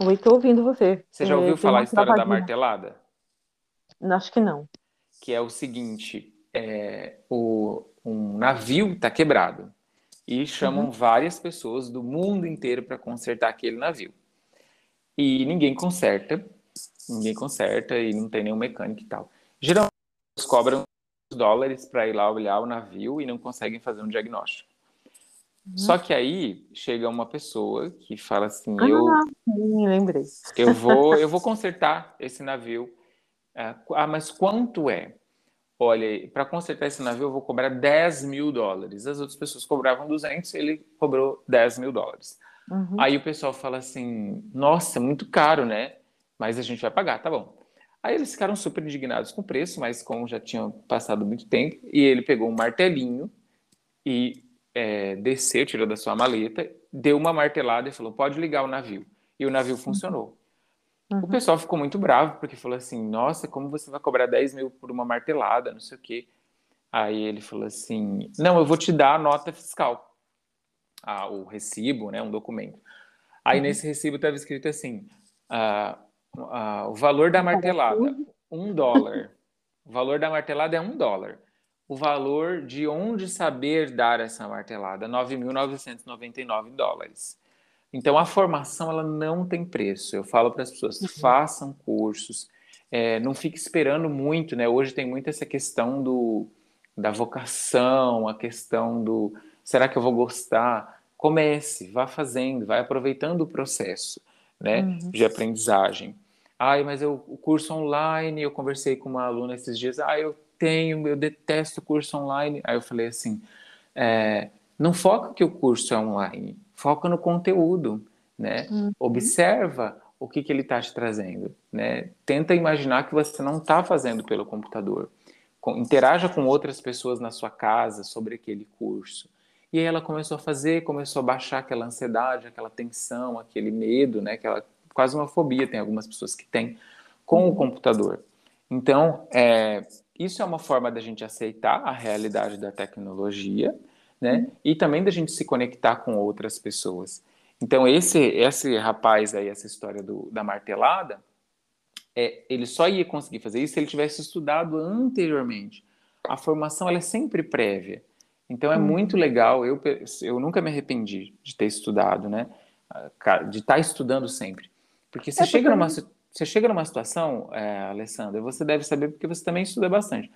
Oi, estou ouvindo você. Você já ouviu é, falar a história da martelada? Acho que não. Que é o seguinte: é, o, um navio está quebrado e chamam uhum. várias pessoas do mundo inteiro para consertar aquele navio. E ninguém conserta, ninguém conserta e não tem nenhum mecânico e tal. Geralmente eles cobram dólares para ir lá olhar o navio e não conseguem fazer um diagnóstico. Uhum. Só que aí chega uma pessoa que fala assim, ah, eu, sim, lembrei. eu vou, eu vou consertar esse navio. É, ah, mas quanto é? Olha, para consertar esse navio eu vou cobrar 10 mil dólares. As outras pessoas cobravam 200, ele cobrou 10 mil dólares. Uhum. Aí o pessoal fala assim, nossa, muito caro, né? Mas a gente vai pagar, tá bom. Aí eles ficaram super indignados com o preço, mas como já tinham passado muito tempo, e ele pegou um martelinho e é, desceu, tirou da sua maleta, deu uma martelada e falou: pode ligar o navio. E o navio funcionou. Uhum. O pessoal ficou muito bravo, porque falou assim: nossa, como você vai cobrar 10 mil por uma martelada, não sei o quê. Aí ele falou assim: não, eu vou te dar a nota fiscal, ah, o recibo, né, um documento. Aí uhum. nesse recibo estava escrito assim: ah, ah, o valor da martelada, um dólar. O valor da martelada é um dólar. O valor de onde saber dar essa martelada, 9.999 dólares. Então, a formação ela não tem preço. Eu falo para as pessoas, uhum. façam cursos, é, não fique esperando muito, né? Hoje tem muito essa questão do, da vocação, a questão do será que eu vou gostar? Comece, vá fazendo, vai aproveitando o processo né, uhum. de aprendizagem. Ai, mas eu, o curso online, eu conversei com uma aluna esses dias, ah, eu tenho, eu detesto curso online. Aí eu falei assim, é, não foca que o curso é online, foca no conteúdo, né? Uhum. Observa o que, que ele está te trazendo, né? Tenta imaginar que você não está fazendo pelo computador. Interaja com outras pessoas na sua casa sobre aquele curso. E aí ela começou a fazer, começou a baixar aquela ansiedade, aquela tensão, aquele medo, né? Aquela, quase uma fobia, tem algumas pessoas que têm, com o computador. Então, é, isso é uma forma da gente aceitar a realidade da tecnologia, né? E também da gente se conectar com outras pessoas. Então, esse, esse rapaz aí, essa história do, da martelada, é, ele só ia conseguir fazer isso se ele tivesse estudado anteriormente. A formação ela é sempre prévia. Então é hum. muito legal, eu, eu nunca me arrependi de ter estudado, né? De estar estudando sempre. Porque você, é chega, numa, você chega numa situação, é, Alessandra, você deve saber porque você também estuda bastante.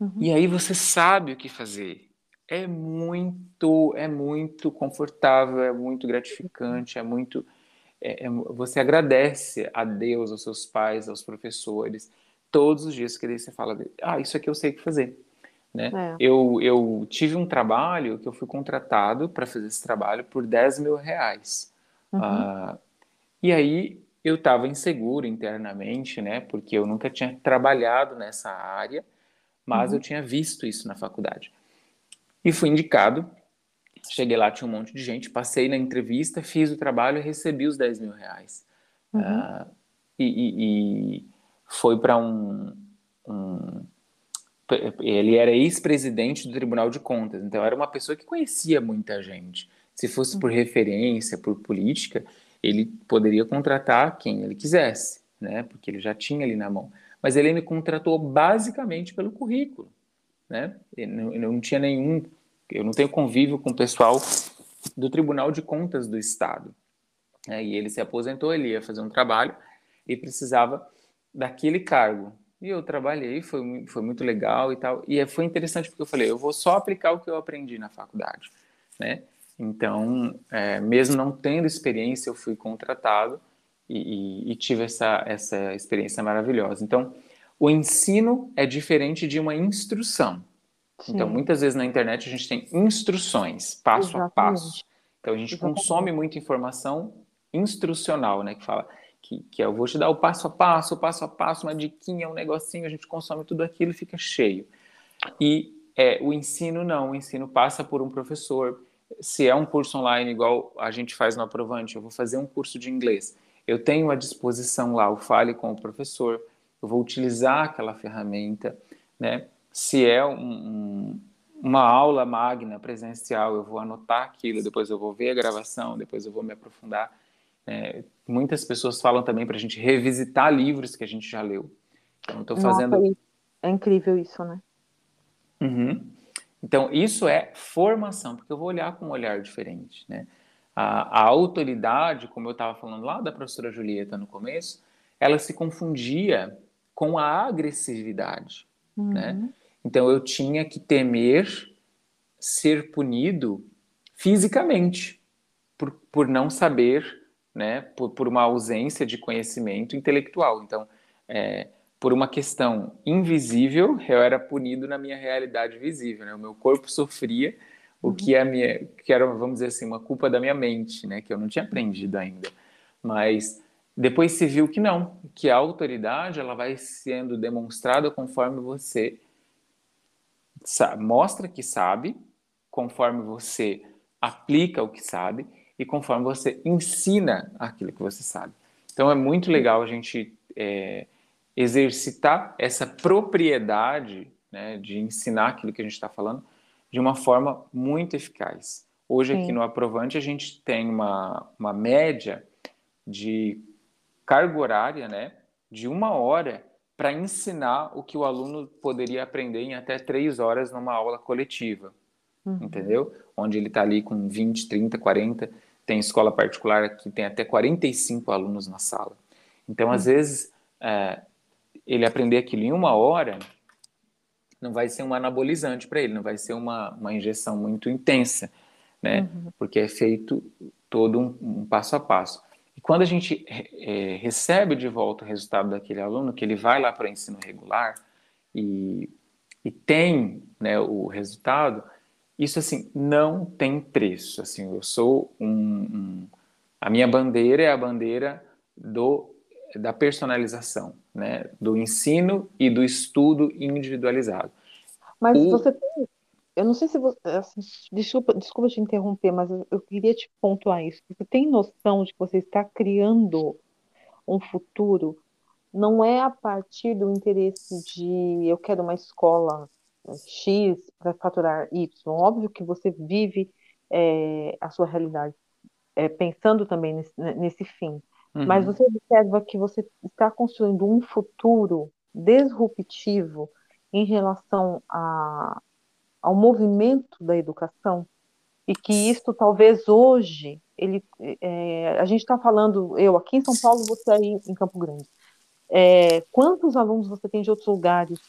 Uhum. E aí você sabe o que fazer. É muito, é muito confortável, é muito gratificante, é muito. É, é, você agradece a Deus, aos seus pais, aos professores, todos os dias que daí você fala, ah, isso aqui eu sei o que fazer. Né? É. Eu, eu tive um trabalho que eu fui contratado para fazer esse trabalho por 10 mil reais. Uhum. Uh, e aí eu estava inseguro internamente, né? Porque eu nunca tinha trabalhado nessa área, mas uhum. eu tinha visto isso na faculdade. E fui indicado. Cheguei lá, tinha um monte de gente. Passei na entrevista, fiz o trabalho e recebi os 10 mil reais. Uhum. Uh, e, e, e, foi para um, um ele era ex-presidente do Tribunal de Contas, então era uma pessoa que conhecia muita gente. Se fosse por referência, por política, ele poderia contratar quem ele quisesse, né? Porque ele já tinha ali na mão. Mas ele me contratou basicamente pelo currículo, né? Eu não, eu não tinha nenhum, eu não tenho convívio com o pessoal do Tribunal de Contas do Estado. Né? E ele se aposentou, ele ia fazer um trabalho e precisava daquele cargo. E eu trabalhei, foi, foi muito legal e tal. E foi interessante porque eu falei, eu vou só aplicar o que eu aprendi na faculdade, né? Então, é, mesmo não tendo experiência, eu fui contratado e, e, e, tive essa, essa experiência maravilhosa. Então, o ensino é diferente de uma instrução. Sim. Então, muitas vezes na internet a gente tem instruções, passo Exatamente. a passo. Então, a gente Exatamente. consome muita informação instrucional, né? Que fala, que, que eu vou te dar o passo a passo, passo a passo, uma diquinha, um negocinho, a gente consome tudo aquilo e fica cheio. E é, o ensino não, o ensino passa por um professor. Se é um curso online, igual a gente faz no Aprovante, eu vou fazer um curso de inglês. Eu tenho à disposição lá o Fale com o professor, eu vou utilizar aquela ferramenta, né? Se é um, uma aula magna presencial, eu vou anotar aquilo, depois eu vou ver a gravação, depois eu vou me aprofundar. É, muitas pessoas falam também para a gente revisitar livros que a gente já leu. Então, estou fazendo. é incrível isso, né? Uhum. Então, isso é formação, porque eu vou olhar com um olhar diferente, né? A, a autoridade, como eu estava falando lá da professora Julieta no começo, ela se confundia com a agressividade, uhum. né? Então eu tinha que temer ser punido fisicamente por, por não saber, né, por, por uma ausência de conhecimento intelectual. Então, é, por uma questão invisível, eu era punido na minha realidade visível, né? O meu corpo sofria o que é minha, que era, vamos dizer assim, uma culpa da minha mente, né, que eu não tinha aprendido ainda. Mas depois se viu que não, que a autoridade ela vai sendo demonstrada conforme você mostra que sabe, conforme você aplica o que sabe e conforme você ensina aquilo que você sabe. Então é muito legal a gente é, exercitar essa propriedade né, de ensinar aquilo que a gente está falando de uma forma muito eficaz. Hoje Sim. aqui no Aprovante a gente tem uma, uma média de carga horária né, de uma hora para ensinar o que o aluno poderia aprender em até três horas numa aula coletiva, uhum. entendeu? Onde ele está ali com 20, 30, 40, tem escola particular que tem até 45 alunos na sala. Então, às vezes, é, ele aprender aquilo em uma hora não vai ser um anabolizante para ele, não vai ser uma, uma injeção muito intensa, né? Uhum. Porque é feito todo um, um, passo a passo. E quando a gente é, recebe de volta o resultado daquele aluno, que ele vai lá para o ensino regular e, e tem né, o resultado, isso assim não tem preço. Assim, eu sou um, um a minha bandeira é a bandeira do da personalização, né, do ensino e do estudo individualizado. Mas o... você tem, eu não sei se você, assim, desculpa, desculpa te interromper, mas eu, queria te pontuar isso. Você tem noção de que você está criando um futuro? Não é a partir do interesse de eu quero uma escola X para faturar Y. Óbvio que você vive é, a sua realidade é, pensando também nesse, nesse fim. Uhum. Mas você observa que você está construindo um futuro disruptivo em relação a, ao movimento da educação e que isso talvez hoje ele é, a gente está falando eu aqui em São Paulo você aí em Campo Grande é, quantos alunos você tem de outros lugares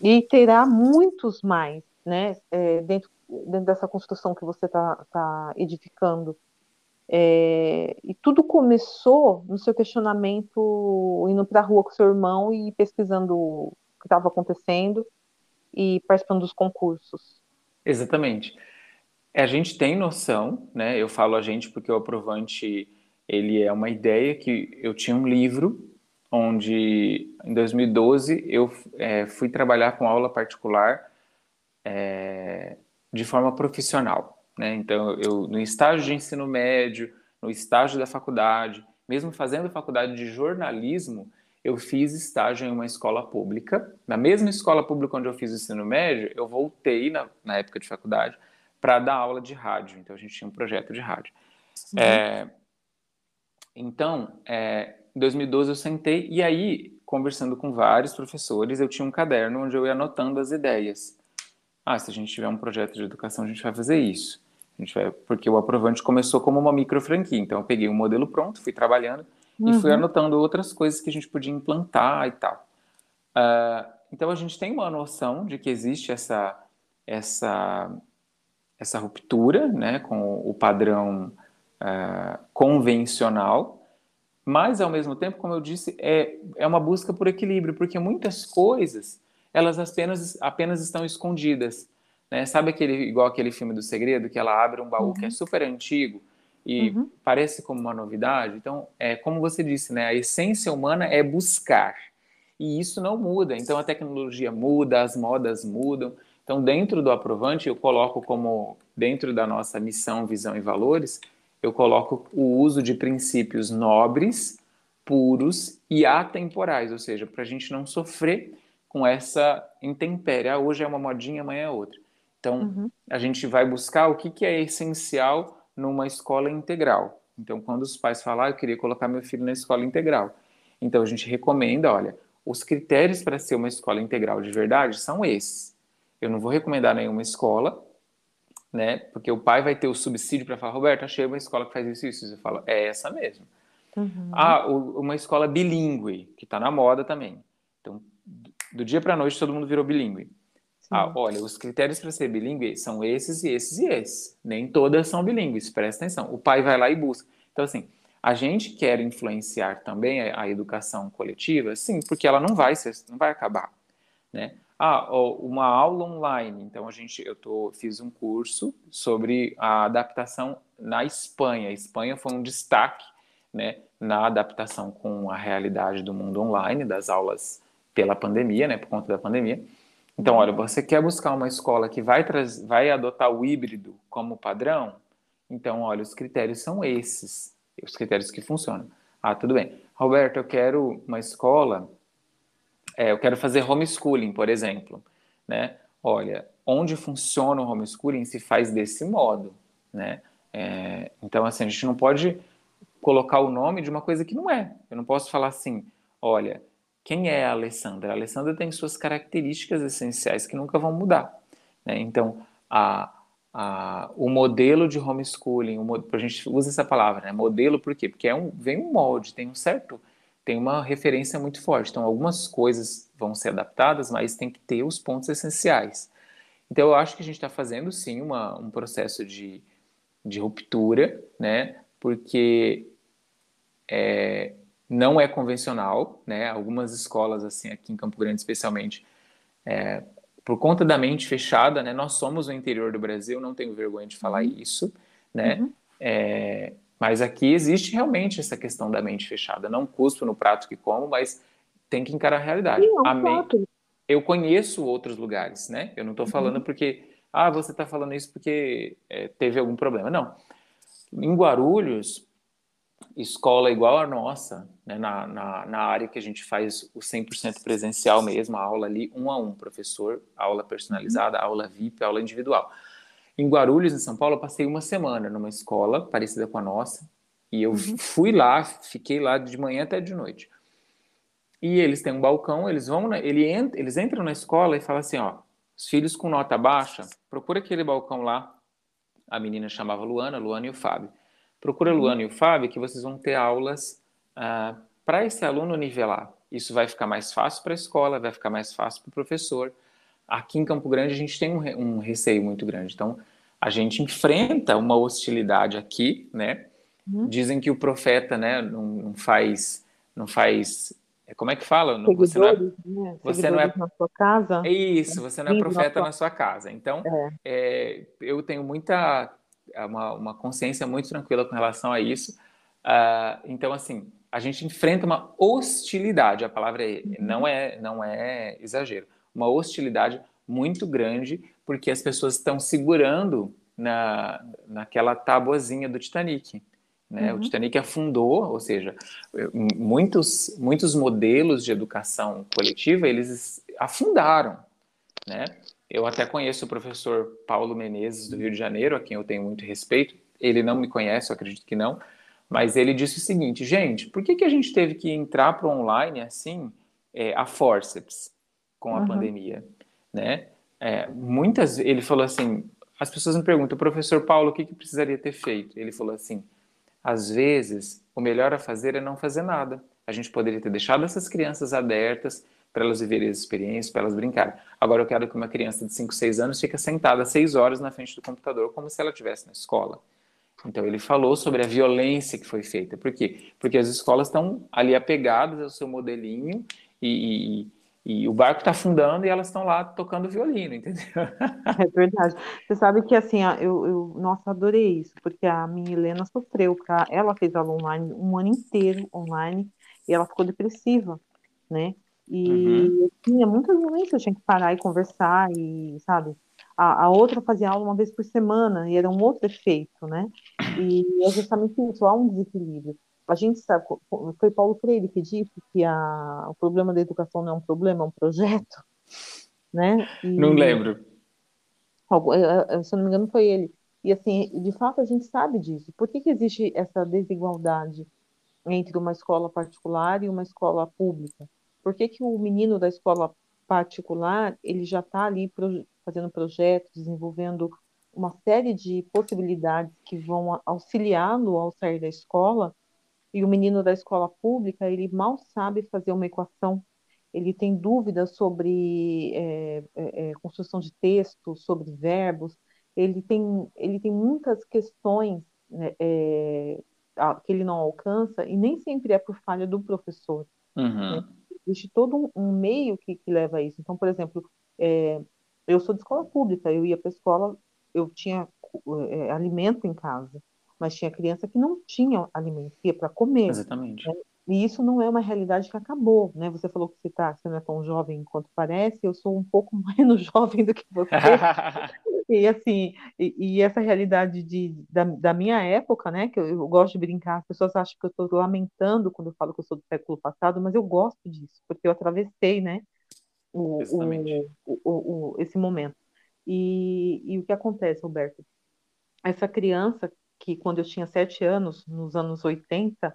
e terá muitos mais né é, dentro, dentro dessa construção que você está tá edificando é, e tudo começou no seu questionamento, indo para a rua com seu irmão e pesquisando o que estava acontecendo e participando dos concursos. Exatamente. A gente tem noção, né? Eu falo a gente porque o aprovante ele é uma ideia que eu tinha um livro onde em 2012 eu é, fui trabalhar com aula particular é, de forma profissional. Né? Então, eu no estágio de ensino médio, no estágio da faculdade, mesmo fazendo faculdade de jornalismo, eu fiz estágio em uma escola pública. Na mesma escola pública onde eu fiz o ensino médio, eu voltei na, na época de faculdade para dar aula de rádio. Então, a gente tinha um projeto de rádio. Uhum. É, então, é, em 2012 eu sentei e aí, conversando com vários professores, eu tinha um caderno onde eu ia anotando as ideias. Ah, se a gente tiver um projeto de educação, a gente vai fazer isso. A gente vai, porque o aprovante começou como uma micro franquia. Então eu peguei um modelo pronto, fui trabalhando uhum. e fui uhum. anotando outras coisas que a gente podia implantar e tal. Uh, então a gente tem uma noção de que existe essa essa essa ruptura, né, com o padrão uh, convencional, mas ao mesmo tempo, como eu disse, é é uma busca por equilíbrio, porque muitas coisas elas apenas apenas estão escondidas. Né? Sabe aquele igual aquele filme do segredo que ela abre um baú uhum. que é uhum. super antigo e uhum. parece como uma novidade? Então, é como você disse, né? A essência humana é buscar. E isso não muda. Então a tecnologia muda, as modas mudam. Então, dentro do aprovante, eu coloco como dentro da nossa missão, visão e valores, eu coloco o uso de princípios nobres, puros e atemporais, ou seja, para a gente não sofrer com essa intempérie. Ah, hoje é uma modinha, amanhã é outra. Então, uhum. a gente vai buscar o que, que é essencial numa escola integral. Então, quando os pais falam, ah, eu queria colocar meu filho na escola integral. Então, a gente recomenda, olha, os critérios para ser uma escola integral de verdade são esses. Eu não vou recomendar nenhuma escola, né? Porque o pai vai ter o subsídio para falar, Roberto, achei uma escola que faz isso e isso. Você fala, é essa mesmo. Uhum. Ah, uma escola bilíngue, que está na moda também. Então, do dia para a noite todo mundo virou bilíngue. Ah, olha, os critérios para ser bilíngue são esses e esses e esses. Nem todas são bilíngues, presta atenção. O pai vai lá e busca. Então, assim, a gente quer influenciar também a, a educação coletiva, sim, porque ela não vai ser, não vai acabar, né? Ah, uma aula online. Então a gente, eu tô, fiz um curso sobre a adaptação na Espanha. A Espanha foi um destaque, né, na adaptação com a realidade do mundo online, das aulas pela pandemia, né, por conta da pandemia. Então, olha, você quer buscar uma escola que vai, vai adotar o híbrido como padrão? Então, olha, os critérios são esses, os critérios que funcionam. Ah, tudo bem. Roberto, eu quero uma escola, é, eu quero fazer homeschooling, por exemplo, né? Olha, onde funciona o homeschooling se faz desse modo, né? É, então, assim, a gente não pode colocar o nome de uma coisa que não é. Eu não posso falar assim, olha, quem é a Alessandra? A Alessandra tem suas características essenciais que nunca vão mudar. Né? Então, a, a, o modelo de homeschooling, o, a gente usa essa palavra, né? modelo, por quê? Porque é um, vem um molde, tem um certo, tem uma referência muito forte. Então, algumas coisas vão ser adaptadas, mas tem que ter os pontos essenciais. Então, eu acho que a gente está fazendo, sim, uma, um processo de, de ruptura, né? Porque é, não é convencional, né? Algumas escolas, assim, aqui em Campo Grande especialmente, é, por conta da mente fechada, né? Nós somos o interior do Brasil, não tenho vergonha de falar uhum. isso, né? Uhum. É, mas aqui existe realmente essa questão da mente fechada. Não cuspo no prato que como, mas tem que encarar a realidade. Sim, é a me... Eu conheço outros lugares, né? Eu não estou falando uhum. porque, ah, você está falando isso porque é, teve algum problema. Não. Em Guarulhos, escola igual a nossa, né, na, na, na, área que a gente faz o 100% presencial mesmo, a aula ali, um a um, professor, aula personalizada, aula VIP, aula individual. Em Guarulhos, em São Paulo, eu passei uma semana numa escola parecida com a nossa, e eu uhum. fui lá, fiquei lá de manhã até de noite. E eles têm um balcão, eles vão, na, ele ent, eles entram na escola e falam assim, ó, os filhos com nota baixa, procura aquele balcão lá. A menina chamava Luana, Luana e o Fábio Procura a Luana e o Fábio que vocês vão ter aulas ah, para esse aluno nivelar. Isso vai ficar mais fácil para a escola, vai ficar mais fácil para o professor. Aqui em Campo Grande a gente tem um, um receio muito grande. Então, a gente enfrenta uma hostilidade aqui, né? Uhum. Dizem que o profeta, né, não, não faz, não faz como é que fala? você não é, né? você não é na sua casa. É isso, você não é profeta na sua casa. Então, é. É, eu tenho muita é uma, uma consciência muito tranquila com relação a isso. Uh, então, assim, a gente enfrenta uma hostilidade, a palavra é, uhum. não, é, não é exagero, uma hostilidade muito grande, porque as pessoas estão segurando na, naquela tabuazinha do Titanic. Né? Uhum. O Titanic afundou, ou seja, muitos, muitos modelos de educação coletiva, eles afundaram, né? Eu até conheço o professor Paulo Menezes, do Rio de Janeiro, a quem eu tenho muito respeito. Ele não me conhece, eu acredito que não. Mas ele disse o seguinte, gente, por que, que a gente teve que entrar para o online assim, é, a forceps, com a uhum. pandemia? Né? É, muitas, ele falou assim, as pessoas me perguntam, professor Paulo, o que, que precisaria ter feito? Ele falou assim, às vezes, o melhor a fazer é não fazer nada. A gente poderia ter deixado essas crianças abertas, para elas viverem as experiências, para elas brincarem. Agora eu quero que uma criança de 5, 6 anos fique sentada 6 horas na frente do computador, como se ela estivesse na escola. Então ele falou sobre a violência que foi feita. Por quê? Porque as escolas estão ali apegadas ao seu modelinho e, e, e o barco está afundando e elas estão lá tocando violino, entendeu? É verdade. Você sabe que assim, eu, eu nossa, adorei isso, porque a minha Helena sofreu, porque ela fez aula online um ano inteiro online e ela ficou depressiva, né? E uhum. tinha muitos momentos eu tinha que parar e conversar, e sabe? A, a, outra fazia aula uma vez por semana, e era um outro efeito, né? E é justamente isso, há um desequilíbrio. A gente sabe, foi Paulo Freire que disse que a, o problema da educação não é um problema, é um projeto, né? E, não lembro. É, é, se eu não me engano, foi ele. E assim, de fato, a gente sabe disso. Por que, que existe essa desigualdade entre uma escola particular e uma escola pública? Por que, que o menino da escola particular ele já está ali pro, fazendo projetos, desenvolvendo uma série de possibilidades que vão auxiliá-lo ao sair da escola, e o menino da escola pública ele mal sabe fazer uma equação, ele tem dúvidas sobre é, é, construção de texto, sobre verbos, ele tem, ele tem muitas questões né, é, que ele não alcança e nem sempre é por falha do professor. Uhum. Né? Existe todo um, um meio que, que, leva a isso. Então, por exemplo, é, eu sou de escola pública, eu ia para a escola, eu tinha é, alimento em casa, mas tinha criança que não tinha alimento, ia para comer. Exatamente. Né? E isso não é uma realidade que acabou, né? Você falou que você, tá, você não é tão jovem quanto parece, eu sou um pouco menos jovem do que você. e assim, e, e, essa realidade de, da, da minha época, né? Que eu, eu, gosto de brincar, as pessoas acham que eu estou lamentando quando eu falo que eu sou do século passado, mas eu gosto disso, porque eu atravessei, né? O, o, o, esse momento. E, e o que acontece, Roberto? Essa criança que quando eu tinha sete anos, nos anos 80,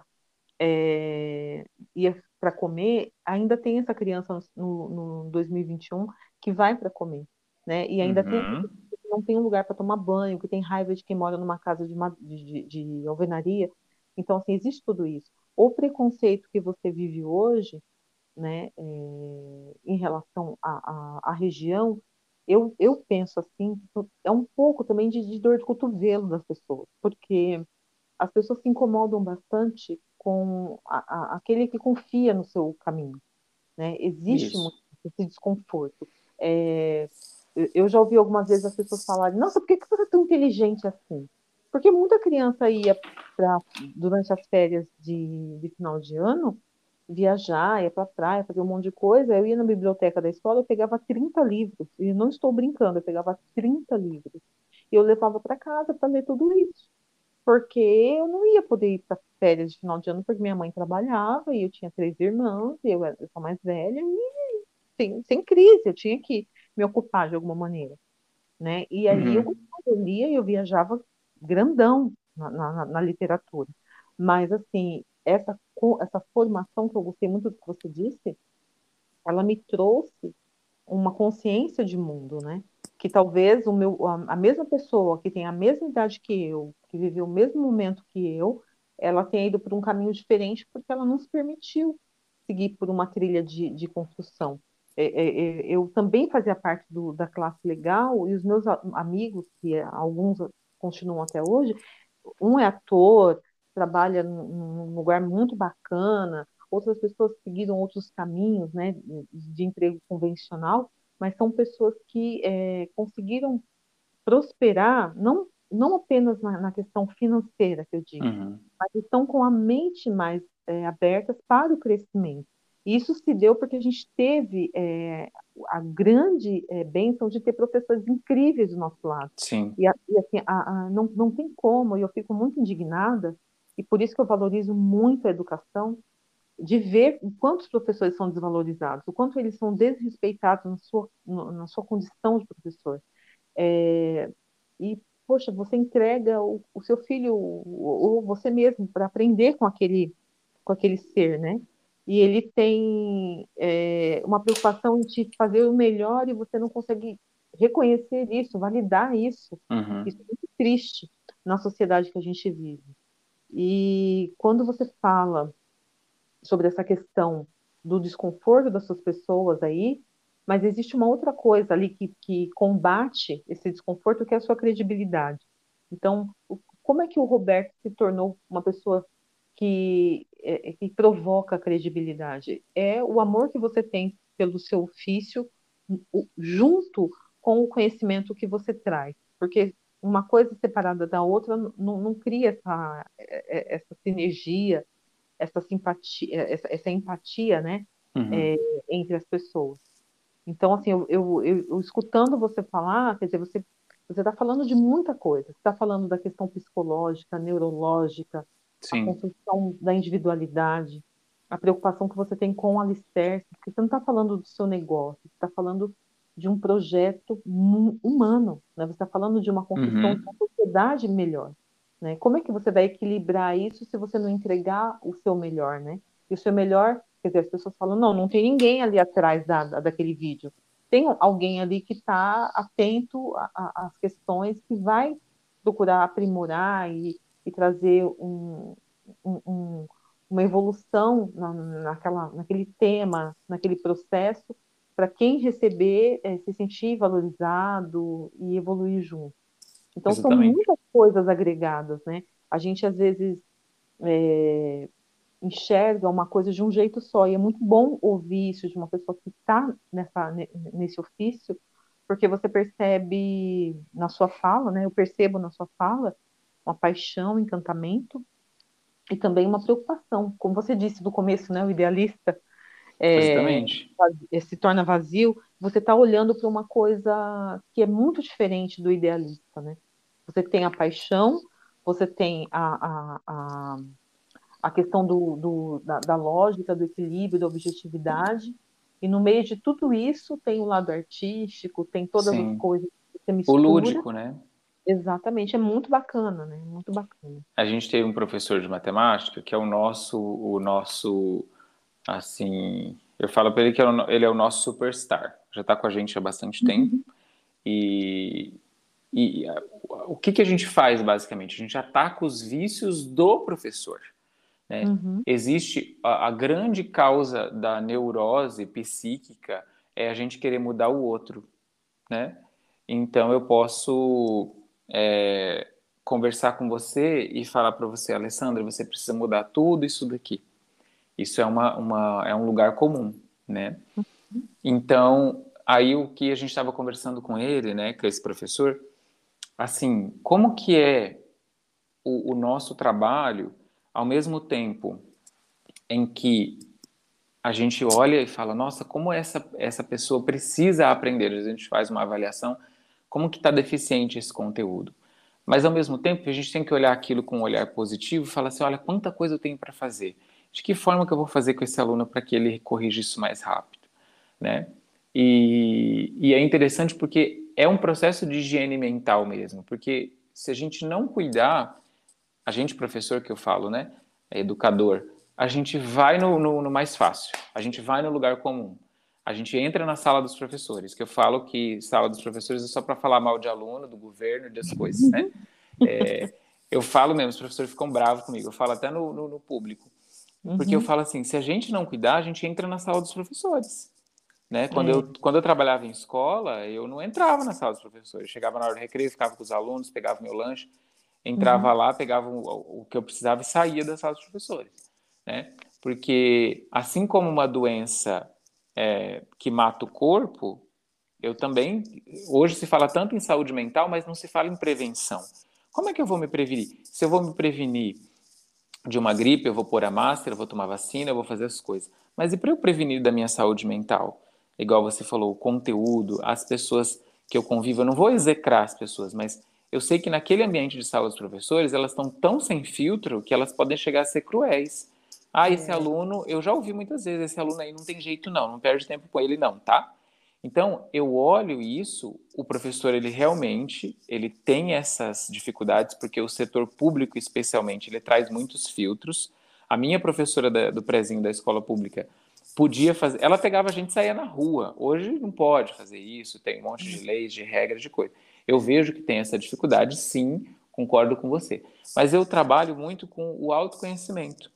é, ia para comer, ainda tem essa criança no, no 2021 que vai para comer, né? E ainda uhum. tem que não tem um lugar para tomar banho, que tem raiva de quem mora numa casa de, de, de alvenaria. Então, assim, existe tudo isso. O preconceito que você vive hoje, né, é, em relação à região, eu, eu penso assim, é um pouco também de, de dor de cotovelo das pessoas, porque as pessoas se incomodam bastante com a, a, aquele que confia no seu caminho. Né? Existe muito esse desconforto. É, eu já ouvi algumas vezes as pessoas falarem: Nossa, por que, que você é tão inteligente assim? Porque muita criança ia pra, durante as férias de, de final de ano viajar, ia para a praia, fazer um monte de coisa. Eu ia na biblioteca da escola, eu pegava 30 livros, e não estou brincando, eu pegava 30 livros. E eu levava para casa para ler tudo isso porque eu não ia poder ir para férias de final de ano, porque minha mãe trabalhava e eu tinha três irmãos, e eu, era, eu sou mais velha, e sem, sem crise, eu tinha que me ocupar de alguma maneira. Né? E aí uhum. eu, eu lia e eu viajava grandão na, na, na, literatura. Mas, assim, essa, essa formação que eu gostei muito do que você disse, ela me trouxe uma consciência de mundo, né? Que talvez o meu, a, a mesma pessoa que tem a mesma idade que eu, que viveu o mesmo momento que eu, ela tenha ido por um caminho diferente porque ela não se permitiu seguir por uma trilha de, de construção. É, é, é eu também fazia parte do, da classe legal e os meus amigos, que alguns continuam até hoje, um é ator, trabalha num lugar muito bacana, outras pessoas seguiram outros caminhos né, de emprego convencional, mas são pessoas que é, conseguiram prosperar, não não apenas na, na questão financeira, que eu digo, uhum. mas estão com a mente mais é, aberta para o crescimento. Isso se deu porque a gente teve é, a grande é, bênção de ter professores incríveis do nosso lado. Sim. E, e assim, a, a, não, não tem como, e eu fico muito indignada, e por isso que eu valorizo muito a educação, de ver o quanto os professores são desvalorizados, o quanto eles são desrespeitados na sua, na sua condição de professor. É, e poxa, você entrega o, o seu filho ou você mesmo para aprender com aquele, com aquele ser, né? E ele tem é, uma preocupação em te fazer o melhor e você não consegue reconhecer isso, validar isso. Uhum. Isso é muito triste na sociedade que a gente vive. E quando você fala sobre essa questão do desconforto dessas pessoas aí, mas existe uma outra coisa ali que, que combate esse desconforto, que é a sua credibilidade. Então, como é que o Roberto se tornou uma pessoa que, é, que provoca credibilidade? É o amor que você tem pelo seu ofício, junto com o conhecimento que você traz. Porque uma coisa separada da outra não, não cria essa, é, é, essa sinergia, essa simpatia, essa, essa empatia, né, uhum. é, entre as pessoas. Então, assim, eu, eu, eu, eu escutando você falar, quer dizer, você você está falando de muita coisa. Você está falando da questão psicológica, neurológica, Sim. a construção da individualidade, a preocupação que você tem com o alicerce, porque você não está falando do seu negócio, você está falando de um projeto humano, né? você está falando de uma construção uhum. de uma sociedade melhor. Né? Como é que você vai equilibrar isso se você não entregar o seu melhor, né? E o seu melhor Quer dizer, as pessoas falam, não, não tem ninguém ali atrás da, daquele vídeo. Tem alguém ali que está atento às questões, que vai procurar aprimorar e, e trazer um, um, um, uma evolução na, naquela, naquele tema, naquele processo, para quem receber é, se sentir valorizado e evoluir junto. Então Exatamente. são muitas coisas agregadas, né? A gente às vezes é, enxerga uma coisa de um jeito só e é muito bom ouvir isso de uma pessoa que está nesse ofício, porque você percebe na sua fala, né? Eu percebo na sua fala uma paixão, um encantamento e também uma preocupação, como você disse do começo, né? O idealista é, é, se torna vazio, você está olhando para uma coisa que é muito diferente do idealista, né? Você tem a paixão, você tem a, a, a, a questão do, do da, da, lógica, do equilíbrio, da objetividade, e no meio de tudo isso tem o lado artístico, tem todas Sim. as coisas que você mistura. O lúdico, né? Exatamente, é muito bacana, né? Muito bacana. A gente teve um professor de matemática que é o nosso, o nosso Assim, eu falo para ele que é ele é o nosso superstar. Já está com a gente há bastante uhum. tempo. E, e o que, que a gente faz, basicamente? A gente ataca os vícios do professor. Né? Uhum. Existe a, a, grande causa da neurose psíquica é a gente querer mudar o outro. Né? Então, eu posso é, conversar com você e falar para você, Alessandra, você precisa mudar tudo isso daqui. Isso é, uma, uma, é um lugar comum, né? Então, aí o que a gente estava conversando com ele, né, com esse professor, assim, como que é o, o nosso trabalho ao mesmo tempo em que a gente olha e fala, nossa, como essa, essa pessoa precisa aprender, a gente faz uma avaliação, como que está deficiente esse conteúdo. Mas, ao mesmo tempo, a gente tem que olhar aquilo com um olhar positivo e falar assim, olha, quanta coisa eu tenho para fazer de que forma que eu vou fazer com esse aluno para que ele corrija isso mais rápido, né? E, e, é interessante porque é um processo de higiene mental mesmo, porque se a gente não cuidar, a gente professor que eu falo, né, é educador, a gente vai no, no, no mais fácil, a gente vai no lugar comum, a gente entra na sala dos professores, que eu falo que sala dos professores é só para falar mal de aluno, do governo, das coisas, né? É, eu falo mesmo, os professores ficam bravos comigo, eu falo até no, no, no público. Porque uhum. eu falo assim, se a gente não cuidar, a gente entra na sala dos professores. Né? Quando, é. eu, quando eu trabalhava em escola, eu não entrava na sala dos professores. Eu chegava na hora do recreio, ficava com os alunos, pegava meu lanche, entrava uhum. lá, pegava o, o, que eu precisava e saía da sala dos professores. Né? Porque assim como uma doença é, que mata o corpo, eu também. Hoje se fala tanto em saúde mental, mas não se fala em prevenção. Como é que eu vou me prevenir? Se eu vou me prevenir de uma gripe, eu vou pôr a máscara, eu vou tomar vacina, eu vou fazer as coisas. Mas e para eu prevenir da minha saúde mental? Igual você falou, o conteúdo, as pessoas que eu convivo, eu não vou execrar as pessoas, mas eu sei que naquele ambiente de sala dos professores, elas estão tão sem filtro que elas podem chegar a ser cruéis. Ah, esse é. aluno, eu já ouvi muitas vezes, esse aluno aí não tem jeito não, não perde tempo com ele não, tá? Então, eu olho isso, o professor, ele realmente, ele tem essas dificuldades, porque o setor público, especialmente, ele traz muitos filtros. A minha professora da, do prezinho da escola pública podia fazer, ela pegava a gente e saía na rua. Hoje não pode fazer isso, tem um monte de leis, de regras, de coisa. Eu vejo que tem essa dificuldade, sim, concordo com você. Mas eu trabalho muito com o autoconhecimento.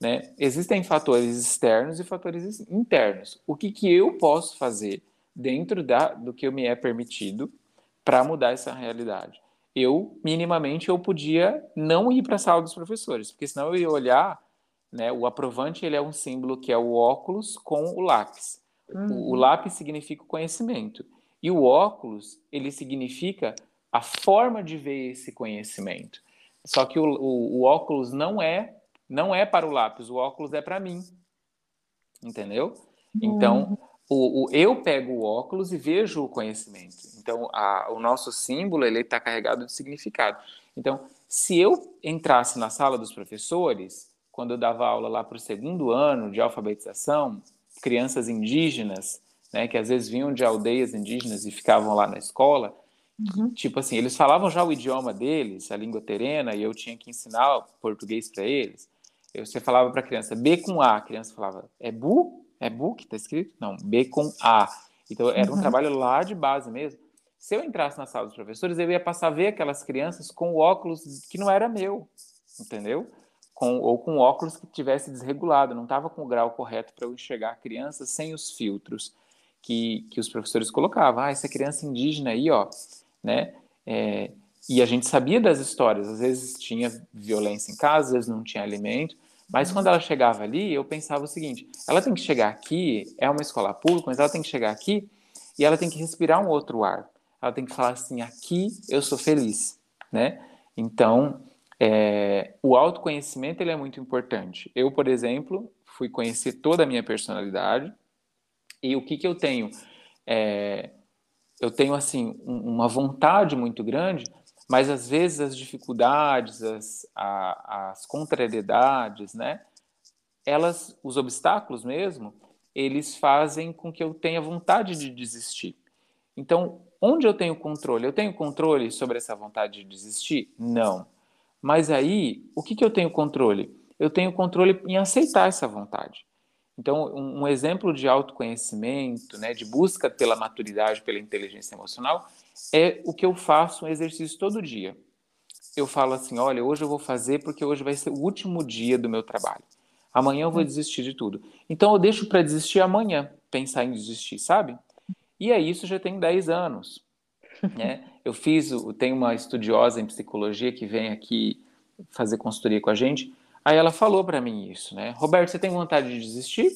Né? Existem fatores externos e fatores internos. O que, que eu posso fazer dentro da, do que me é permitido para mudar essa realidade. Eu, minimamente, eu podia não ir para a sala dos professores, porque senão eu ia olhar, né, o aprovante ele é um símbolo que é o óculos com o lápis. Uhum. O, o lápis significa o conhecimento. E o óculos, ele significa a forma de ver esse conhecimento. Só que o, o, o óculos não é não é para o lápis, o óculos é para mim. Entendeu? Então, uhum o, o, eu pego o óculos e vejo o conhecimento. Então, a, o nosso símbolo ele está carregado de significado. Então, se eu entrasse na sala dos professores, quando eu dava aula lá para o segundo ano de alfabetização, crianças indígenas, né, que às vezes vinham de aldeias indígenas e ficavam lá na escola, uhum. tipo assim, eles falavam já o idioma deles, a língua terena, e eu tinha que ensinar português para eles. Eu, você falava para a criança B com A, a criança falava, é bu? É book, tá escrito? Não, B com A. Então era um uhum. trabalho lá de base mesmo. Se eu entrasse na sala dos professores, eu ia passar a ver aquelas crianças com o óculos que não era meu, entendeu? com, ou com óculos que tivesse desregulado, não estava com o grau correto para eu enxergar a criança sem os filtros que, que os professores colocavam. Ah, essa criança indígena aí, ó, né? É, e a gente sabia das histórias, às vezes tinha violência em casa, às vezes não tinha alimento, mas quando ela chegava ali, eu pensava o seguinte: ela tem que chegar aqui, é uma escola pública, mas ela tem que chegar aqui e ela tem que respirar um outro ar. Ela tem que falar assim: aqui eu sou feliz, né? Então, é, o autoconhecimento ele é muito importante. Eu, por exemplo, fui conhecer toda a minha personalidade e o que que eu tenho? É, eu tenho assim uma vontade muito grande mas às vezes as dificuldades, as, a, as contrariedades, né? Elas, os obstáculos mesmo, eles fazem com que eu tenha vontade de desistir. Então, onde eu tenho controle? Eu tenho controle sobre essa vontade de desistir? Não. Mas aí, o que, que eu tenho controle? Eu tenho controle em aceitar essa vontade. Então, um, um exemplo de autoconhecimento, né, de busca pela maturidade, pela inteligência emocional, é o que eu faço um exercício todo dia. Eu falo assim: olha, hoje eu vou fazer porque hoje vai ser o último dia do meu trabalho. Amanhã eu vou hum. desistir de tudo. Então eu deixo para desistir amanhã, pensar em desistir, sabe? E é isso já tem 10 anos. Né? Eu fiz, tem uma estudiosa em psicologia que vem aqui fazer consultoria com a gente. Aí ela falou para mim isso, né? Roberto, você tem vontade de desistir?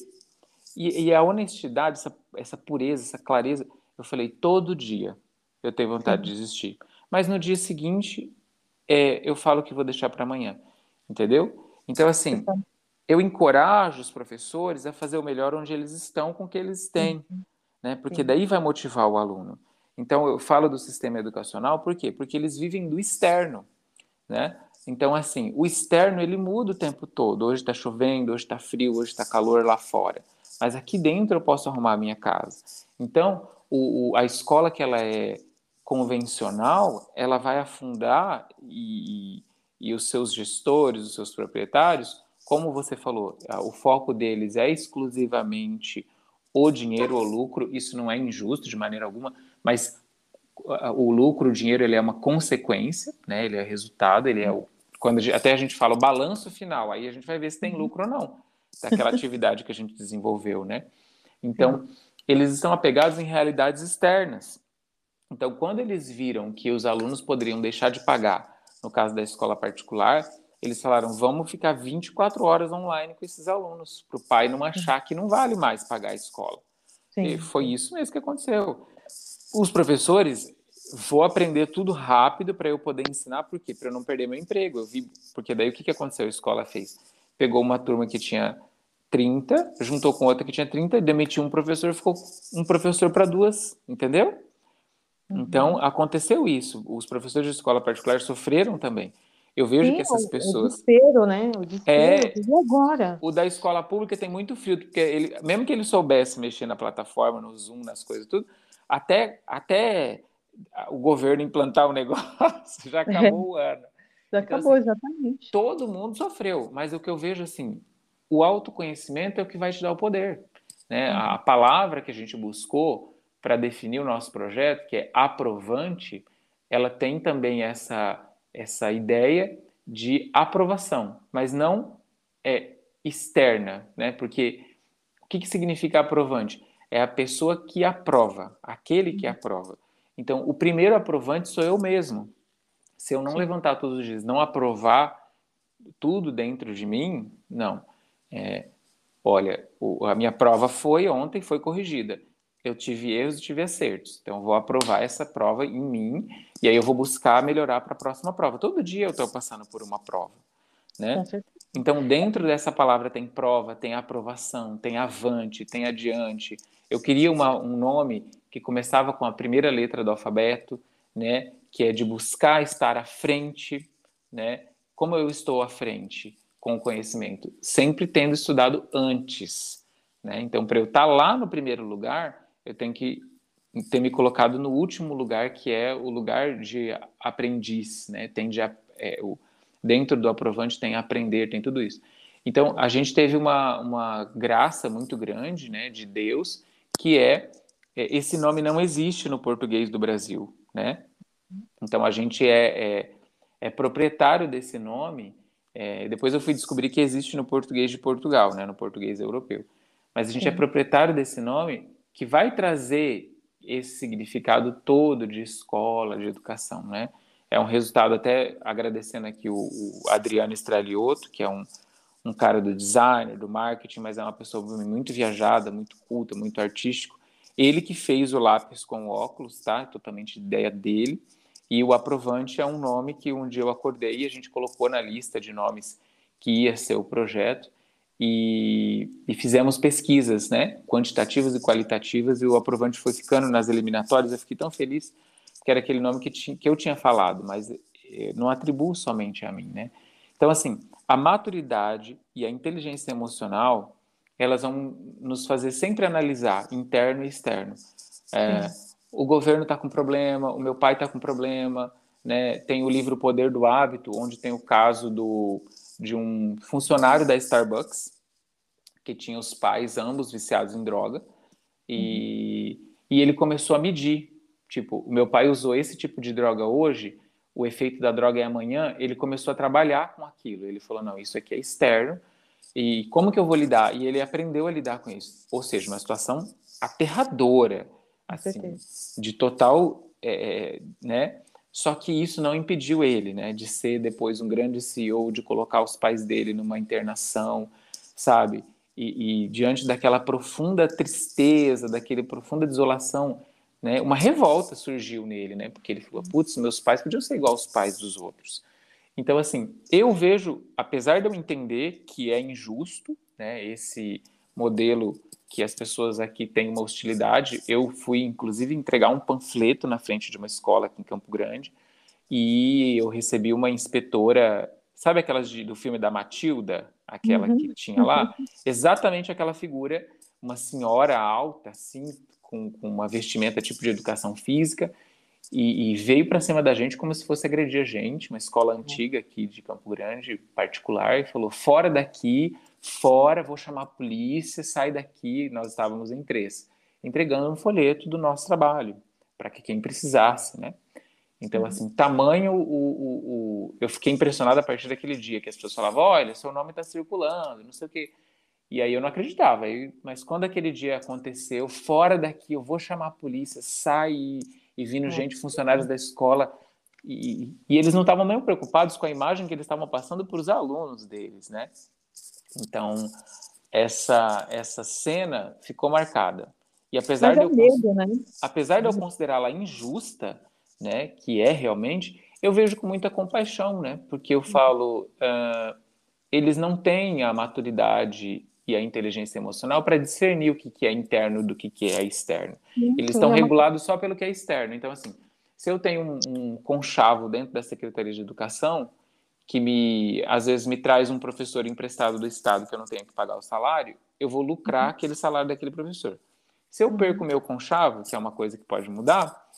E, e a honestidade, essa, essa pureza, essa clareza, eu falei todo dia eu tenho vontade Sim. de desistir. Mas no dia seguinte, é, eu falo que vou deixar para amanhã, entendeu? Então, assim, eu encorajo os professores a fazer o melhor onde eles estão com o que eles têm, uhum. né? Porque Sim. daí vai motivar o aluno. Então, eu falo do sistema educacional, por quê? Porque eles vivem do externo, né? Então, assim, o externo, ele muda o tempo todo. Hoje está chovendo, hoje está frio, hoje está calor lá fora. Mas aqui dentro eu posso arrumar a minha casa. Então, o, o, a escola que ela é convencional, ela vai afundar e, e, os seus gestores, os seus proprietários, como você falou, o foco deles é exclusivamente o dinheiro, o lucro. Isso não é injusto de maneira alguma, mas o lucro, o dinheiro, ele é uma consequência, né? Ele é resultado, ele é o quando a gente, até a gente fala o balanço final, aí a gente vai ver se tem lucro ou não daquela atividade que a gente desenvolveu, né? Então, eles estão apegados em realidades externas. Então, quando eles viram que os alunos poderiam deixar de pagar, no caso da escola particular, eles falaram: vamos ficar 24 horas online com esses alunos, para o pai não achar que não vale mais pagar a escola. Sim. E foi isso mesmo que aconteceu. Os professores, vou aprender tudo rápido para eu poder ensinar, por quê? Para eu não perder meu emprego. Eu vi, porque daí o que, que aconteceu? A escola fez? Pegou uma turma que tinha 30, juntou com outra que tinha 30, demitiu um professor, ficou um professor para duas, entendeu? Então, uhum. aconteceu isso. Os professores de escola particular sofreram também. Eu vejo Sim, que essas pessoas. O desespero, né? O desespero, é, e agora? O da escola pública tem muito filtro, porque ele, mesmo que ele soubesse mexer na plataforma, no Zoom, nas coisas, tudo, até, até o governo implantar o negócio, já acabou é. o ano. Já então, acabou, assim, exatamente. Todo mundo sofreu, mas o que eu vejo assim, o autoconhecimento é o que vai te dar o poder. Né? Uhum. A palavra que a gente buscou para definir o nosso projeto, que é aprovante, ela tem também essa, essa ideia de aprovação, mas não é externa, né? Porque o que, que significa aprovante? É a pessoa que aprova, aquele que aprova. Então, o primeiro aprovante sou eu mesmo. Se eu não Sim. levantar todos os dias, não aprovar tudo dentro de mim, não. É, olha, o, a minha prova foi ontem, foi corrigida eu tive erros e tive acertos. Então, eu vou aprovar essa prova em mim e aí eu vou buscar melhorar para a próxima prova. Todo dia eu estou passando por uma prova, né? Então, dentro dessa palavra tem prova, tem aprovação, tem avante, tem adiante. Eu queria uma, um nome que começava com a primeira letra do alfabeto, né? Que é de buscar estar à frente, né? Como eu estou à frente com o conhecimento? Sempre tendo estudado antes, né? Então, para eu estar lá no primeiro lugar, eu tenho que ter me colocado no último lugar, que é o lugar de aprendiz, né? Tem de, é, o, dentro do aprovante tem aprender, tem tudo isso. Então, a gente teve uma, uma graça muito grande, né, de Deus, que é, é esse nome não existe no português do Brasil, né? Então, a gente é, é, é proprietário desse nome É, depois eu fui descobrir que existe no português de Portugal, né, no português europeu. Mas a gente é proprietário desse nome que vai trazer esse significado todo de escola, de educação, né? É um resultado, até agradecendo aqui o, o Adriano Estraliotto, que é um, um cara do design, do marketing, mas é uma pessoa muito viajada, muito culta, muito artístico. Ele que fez o lápis com óculos, tá? Totalmente ideia dele. E o Aprovante é um nome que um dia eu acordei e a gente colocou na lista de nomes que ia ser o projeto e, e fizemos pesquisas, né, quantitativas e qualitativas e o Aprovante foi ficando nas eliminatórias. Eu fiquei tão feliz que era aquele nome que, tinha, que eu tinha falado, mas eh, não atribuo somente a mim, né? Então, assim, a maturidade e a inteligência emocional, elas vão nos fazer sempre analisar interno e externo. É, o governo está com problema, o meu pai está com problema, né? Tem o livro Poder do Hábito, onde tem o caso do, de um funcionário da Starbucks que tinha os pais ambos viciados em droga e, uhum. e ele começou a medir, tipo, o meu pai usou esse tipo de droga hoje, o efeito da droga é amanhã, ele começou a trabalhar com aquilo. Ele falou: não, isso aqui é externo, e como que eu vou lidar? E ele aprendeu a lidar com isso. Ou seja, uma situação aterradora assim, de total, é, é, né? Só que isso não impediu ele, né, de ser depois um grande CEO, de colocar os pais dele numa internação, sabe? E, e diante daquela profunda tristeza, daquele profunda desolação, né, uma revolta surgiu nele, né? Porque ele falou: "Putz, meus pais podiam ser igual aos pais dos outros". Então, assim, eu vejo, apesar de eu entender que é injusto, né, esse modelo que as pessoas aqui têm uma hostilidade. Eu fui, inclusive, entregar um panfleto na frente de uma escola aqui em Campo Grande e eu recebi uma inspetora, sabe aquelas de, do filme da Matilda, aquela uhum. que tinha lá? Exatamente aquela figura, uma senhora alta, assim, com, com uma vestimenta tipo de educação física, e, e veio para cima da gente como se fosse agredir a gente, uma escola antiga aqui de Campo Grande, particular, e falou: fora daqui, fora, vou chamar a polícia, sai daqui. Nós estávamos em três, entregando um folheto do nosso trabalho, para que quem precisasse, né? Então, assim, tamanho, o, o, o, eu fiquei impressionado a partir daquele dia que as pessoas falavam, olha, seu nome está circulando, não sei o quê. E aí eu não acreditava. mas quando aquele dia aconteceu, fora daqui, eu vou chamar a polícia, sai e, vindo é. gente, funcionários da escola, e, e eles não estavam nem preocupados com a imagem que eles estavam passando para os alunos deles, né? Então, essa, essa cena ficou marcada. E apesar, de eu, medo, né? apesar de eu considerá-la injusta, né, que é realmente, eu vejo com muita compaixão, né? Porque eu falo, uh, eles não têm a maturidade e a inteligência emocional para discernir o que, que é interno do que, que é externo. Sim, eles estão é regulados só pelo que é externo. Então, assim, se eu tenho um, um conchavo dentro da Secretaria de Educação, que me às vezes me traz um professor emprestado do estado que eu não tenho que pagar o salário, eu vou lucrar uhum. aquele salário daquele professor. Se eu uhum. perco o meu conchavo, que é uma coisa que pode mudar,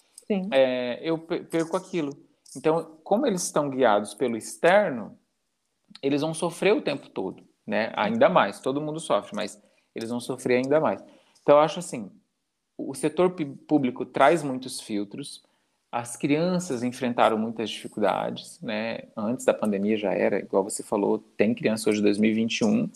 é, eu perco aquilo. Então, como eles estão guiados pelo externo, eles vão sofrer o tempo todo, né? Ainda mais. Todo mundo sofre, mas eles vão sofrer ainda mais. Então, eu acho assim, o setor público traz muitos filtros, as crianças enfrentaram muitas dificuldades, né? Antes da pandemia já era, igual você falou, tem criança hoje de 2021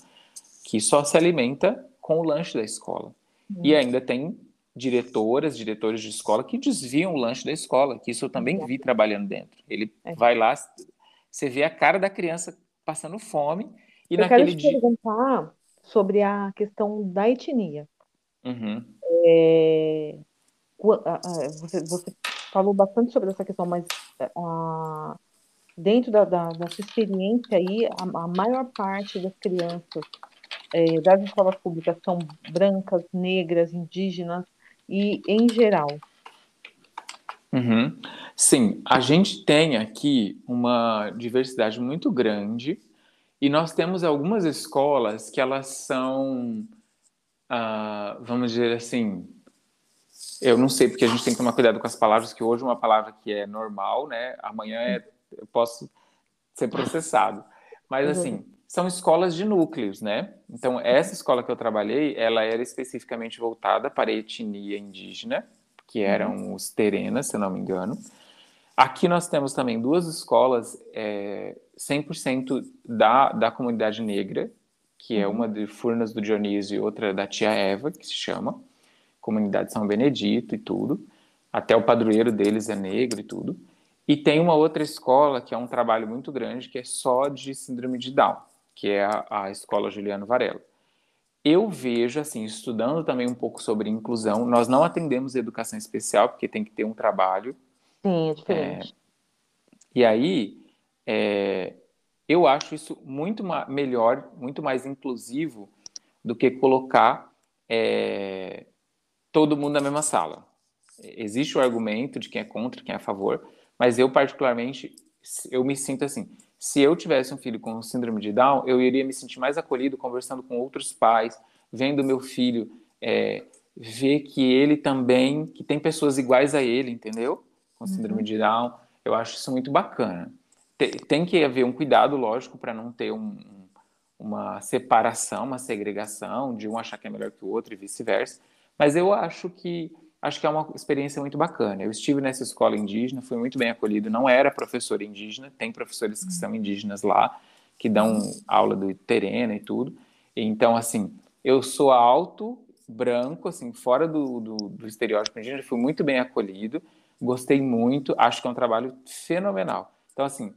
que só se alimenta com o lanche da escola. Uhum. E ainda tem diretoras, diretores de escola que desviam o lanche da escola, que isso eu também vi trabalhando dentro. Ele é. vai lá, você vê a cara da criança passando fome e eu naquele quero te dia... perguntar sobre a questão da etnia. Uhum. É... Você, você falou bastante sobre essa questão, mas uh, dentro da, da, da, sua experiência aí, a, a maior parte das crianças é, das escolas públicas são brancas, negras, indígenas e em geral. Uhum. Sim, a gente tem aqui uma diversidade muito grande e nós temos algumas escolas que elas são, uh, vamos dizer assim, eu não sei, porque a gente tem que tomar cuidado com as palavras, que hoje uma palavra que é normal, né? Amanhã é, eu posso ser processado. Mas, uhum. assim, são escolas de núcleos, né? Então, essa escola que eu trabalhei, ela era especificamente voltada para a etnia indígena, que eram uhum. os terenas, se não me engano. Aqui nós temos também duas escolas é, 100% da, da comunidade negra, que é uhum. uma de Furnas do Dionísio e outra da Tia Eva, que se chama Comunidade São Benedito e tudo. Até o padroeiro deles é negro e tudo. E tem uma outra escola que é um trabalho muito grande, que é só de síndrome de Down, que é a, a Escola Juliano Varela. Eu vejo, assim, estudando também um pouco sobre inclusão, nós não atendemos educação especial, porque tem que ter um trabalho. Sim, é diferente. É, e aí, é, eu acho isso muito melhor, muito mais inclusivo do que colocar é, todo mundo na mesma sala. Existe o argumento de quem é contra, quem é a favor, mas eu, particularmente, eu me sinto assim. Se eu tivesse um filho com síndrome de Down, eu iria me sentir mais acolhido conversando com outros pais, vendo meu filho é, ver que ele também, que tem pessoas iguais a ele, entendeu? Com síndrome uhum. de Down. Eu acho isso muito bacana. Tem, tem que haver um cuidado, lógico, para não ter um, uma separação, uma segregação, de um achar que é melhor que o outro e vice-versa. Mas eu acho que acho que é uma experiência muito bacana. Eu estive nessa escola indígena, fui muito bem acolhido. Não era professor indígena, tem professores que são indígenas lá, que dão aula do terena e tudo. Então, assim, eu sou alto, branco, assim, fora do, do, do estereótipo indígena, fui muito bem acolhido, gostei muito, acho que é um trabalho fenomenal. Então, assim,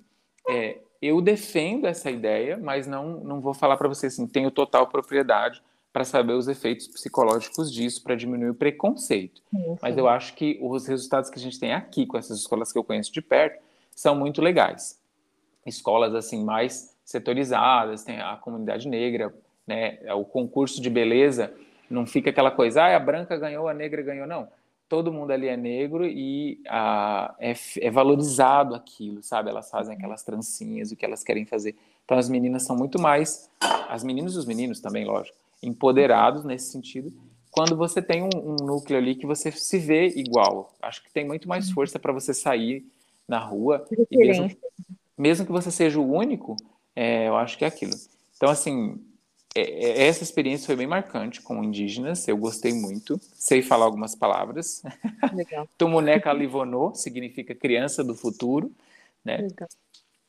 é, eu defendo essa ideia, mas não, não vou falar para você assim, tenho total propriedade para saber os efeitos psicológicos disso, para diminuir o preconceito. Sim, Mas eu acho que os resultados que a gente tem aqui com essas escolas que eu conheço de perto são muito legais. Escolas assim mais setorizadas, tem a comunidade negra, né? O concurso de beleza não fica aquela coisa, ah, a branca ganhou, a negra ganhou, não. Todo mundo ali é negro e ah, é, é valorizado aquilo, sabe? Elas fazem aquelas trancinhas, o que elas querem fazer. Então as meninas são muito mais, as meninas e os meninos também, lógico, empoderados nesse sentido, quando você tem um, um, núcleo ali que você se vê igual. Acho que tem muito mais uhum. força para você sair na rua. E mesmo, mesmo que você seja o único, é, eu acho que é aquilo. Então, assim, é, é, essa experiência foi bem marcante com indígenas, eu gostei muito. Sei falar algumas palavras. Legal. Tumuneca Livonô significa criança do futuro, né? Legal.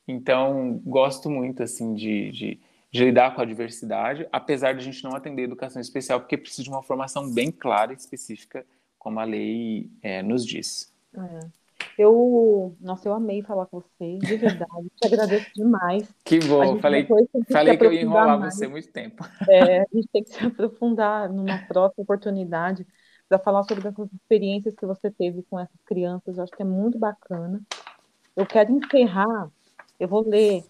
Então, gosto muito, assim, de, de de lidar com a diversidade, apesar de a gente não atender educação especial, porque precisa de uma formação bem clara e específica, como a lei é, nos diz. É. Eu, nossa, eu amei falar com você, de verdade, te agradeço demais. Que bom, falei, que falei que eu ia enrolar mais. você muito tempo. É, a gente tem que se aprofundar numa próxima oportunidade para falar sobre as experiências que você teve com essas crianças, eu acho que é muito bacana. Eu quero encerrar, eu vou ler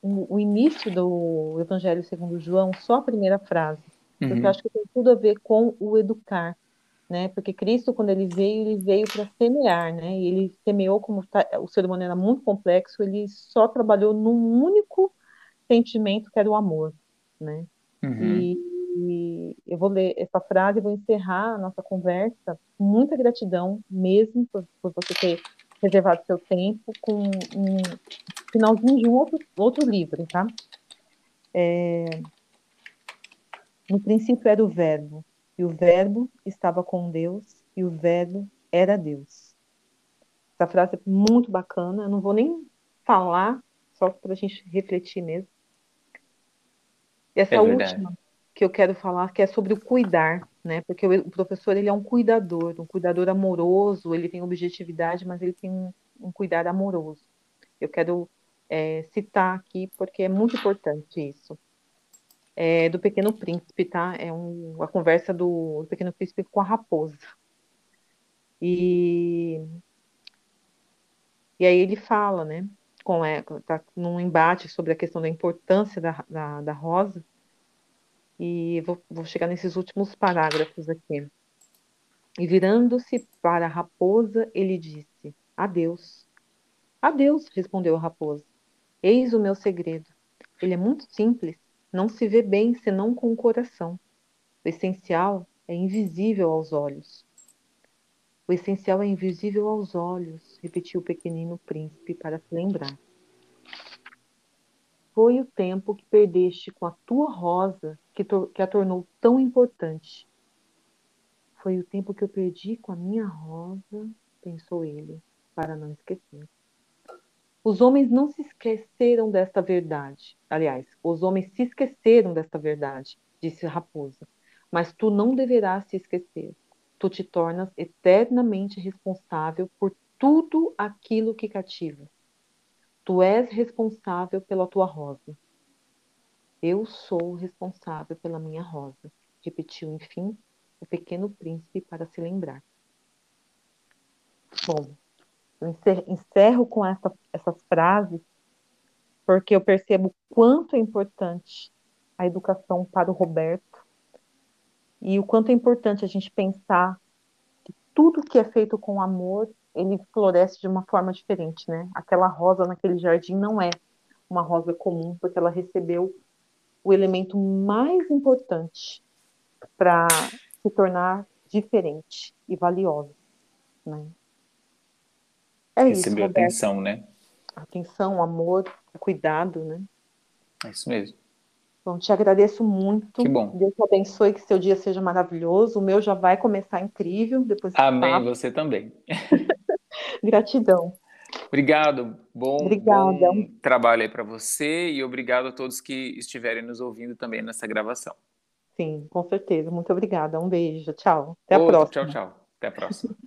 o, o, início do Evangelho segundo João, só a primeira frase, porque uhum. eu acho que tem tudo a ver com o educar, né? Porque Cristo, quando ele veio, ele veio para semear, né? E ele semeou como tá, o ser humano era muito complexo, ele só trabalhou num único sentimento que era o amor, né? Uhum. E, e eu vou ler essa frase, vou encerrar a nossa conversa muita gratidão mesmo por, por você ter reservado seu tempo com um finalzinho de um outro, outro livro, tá? É, no princípio era o Verbo, e o Verbo estava com Deus, e o Verbo era Deus. Essa frase é muito bacana, eu não vou nem falar, só para a gente refletir mesmo. E essa é última que eu quero falar, que é sobre o cuidar, né? Porque o professor ele é um cuidador, um cuidador amoroso, ele tem objetividade, mas ele tem um, um cuidar amoroso. Eu quero é, citar aqui porque é muito importante isso. É, do Pequeno Príncipe, tá? É um, a conversa do, Pequeno Príncipe com a raposa. E, e aí ele fala, né? Com, é, tá num embate sobre a questão da importância da, da, da rosa. E vou, vou chegar nesses últimos parágrafos aqui. E virando-se para a raposa, ele disse: Adeus. Adeus, respondeu a raposa. Eis o meu segredo. Ele é muito simples, não se vê bem senão com o coração. O essencial é invisível aos olhos. O essencial é invisível aos olhos, repetiu o pequenino príncipe para se lembrar. Foi o tempo que perdeste com a tua rosa que, que a tornou tão importante. Foi o tempo que eu perdi com a minha rosa, pensou ele. para não esquecer. Os homens não se esqueceram desta verdade. Aliás, os homens se esqueceram desta verdade, disse a raposa. Mas tu não deverás se esquecer. Tu te tornas eternamente responsável por tudo aquilo que cativa. Tu és responsável pela tua rosa. Eu sou responsável pela minha rosa, repetiu enfim o pequeno príncipe para se lembrar. Bom, eu encerro com essa, essas frases porque eu percebo quanto é importante a educação para o Roberto e o quanto é importante a gente pensar que tudo que é feito com amor ele floresce de uma forma diferente, né? Aquela rosa naquele jardim não é uma rosa comum porque ela recebeu o elemento mais importante para se tornar diferente e valiosa, né? É Recebeu isso, atenção, né? Atenção, amor, cuidado, né? É isso mesmo. Bom, te agradeço muito. Que bom. Deus te abençoe, que seu dia seja maravilhoso. O meu já vai começar incrível depois Amém, papo. você também. Gratidão. Obrigado. Bom, bom trabalho aí para você e obrigado a todos que estiverem nos ouvindo também nessa gravação. Sim, com certeza. Muito obrigada. Um beijo. Tchau. Até a próxima. Tchau, tchau. Até a próxima.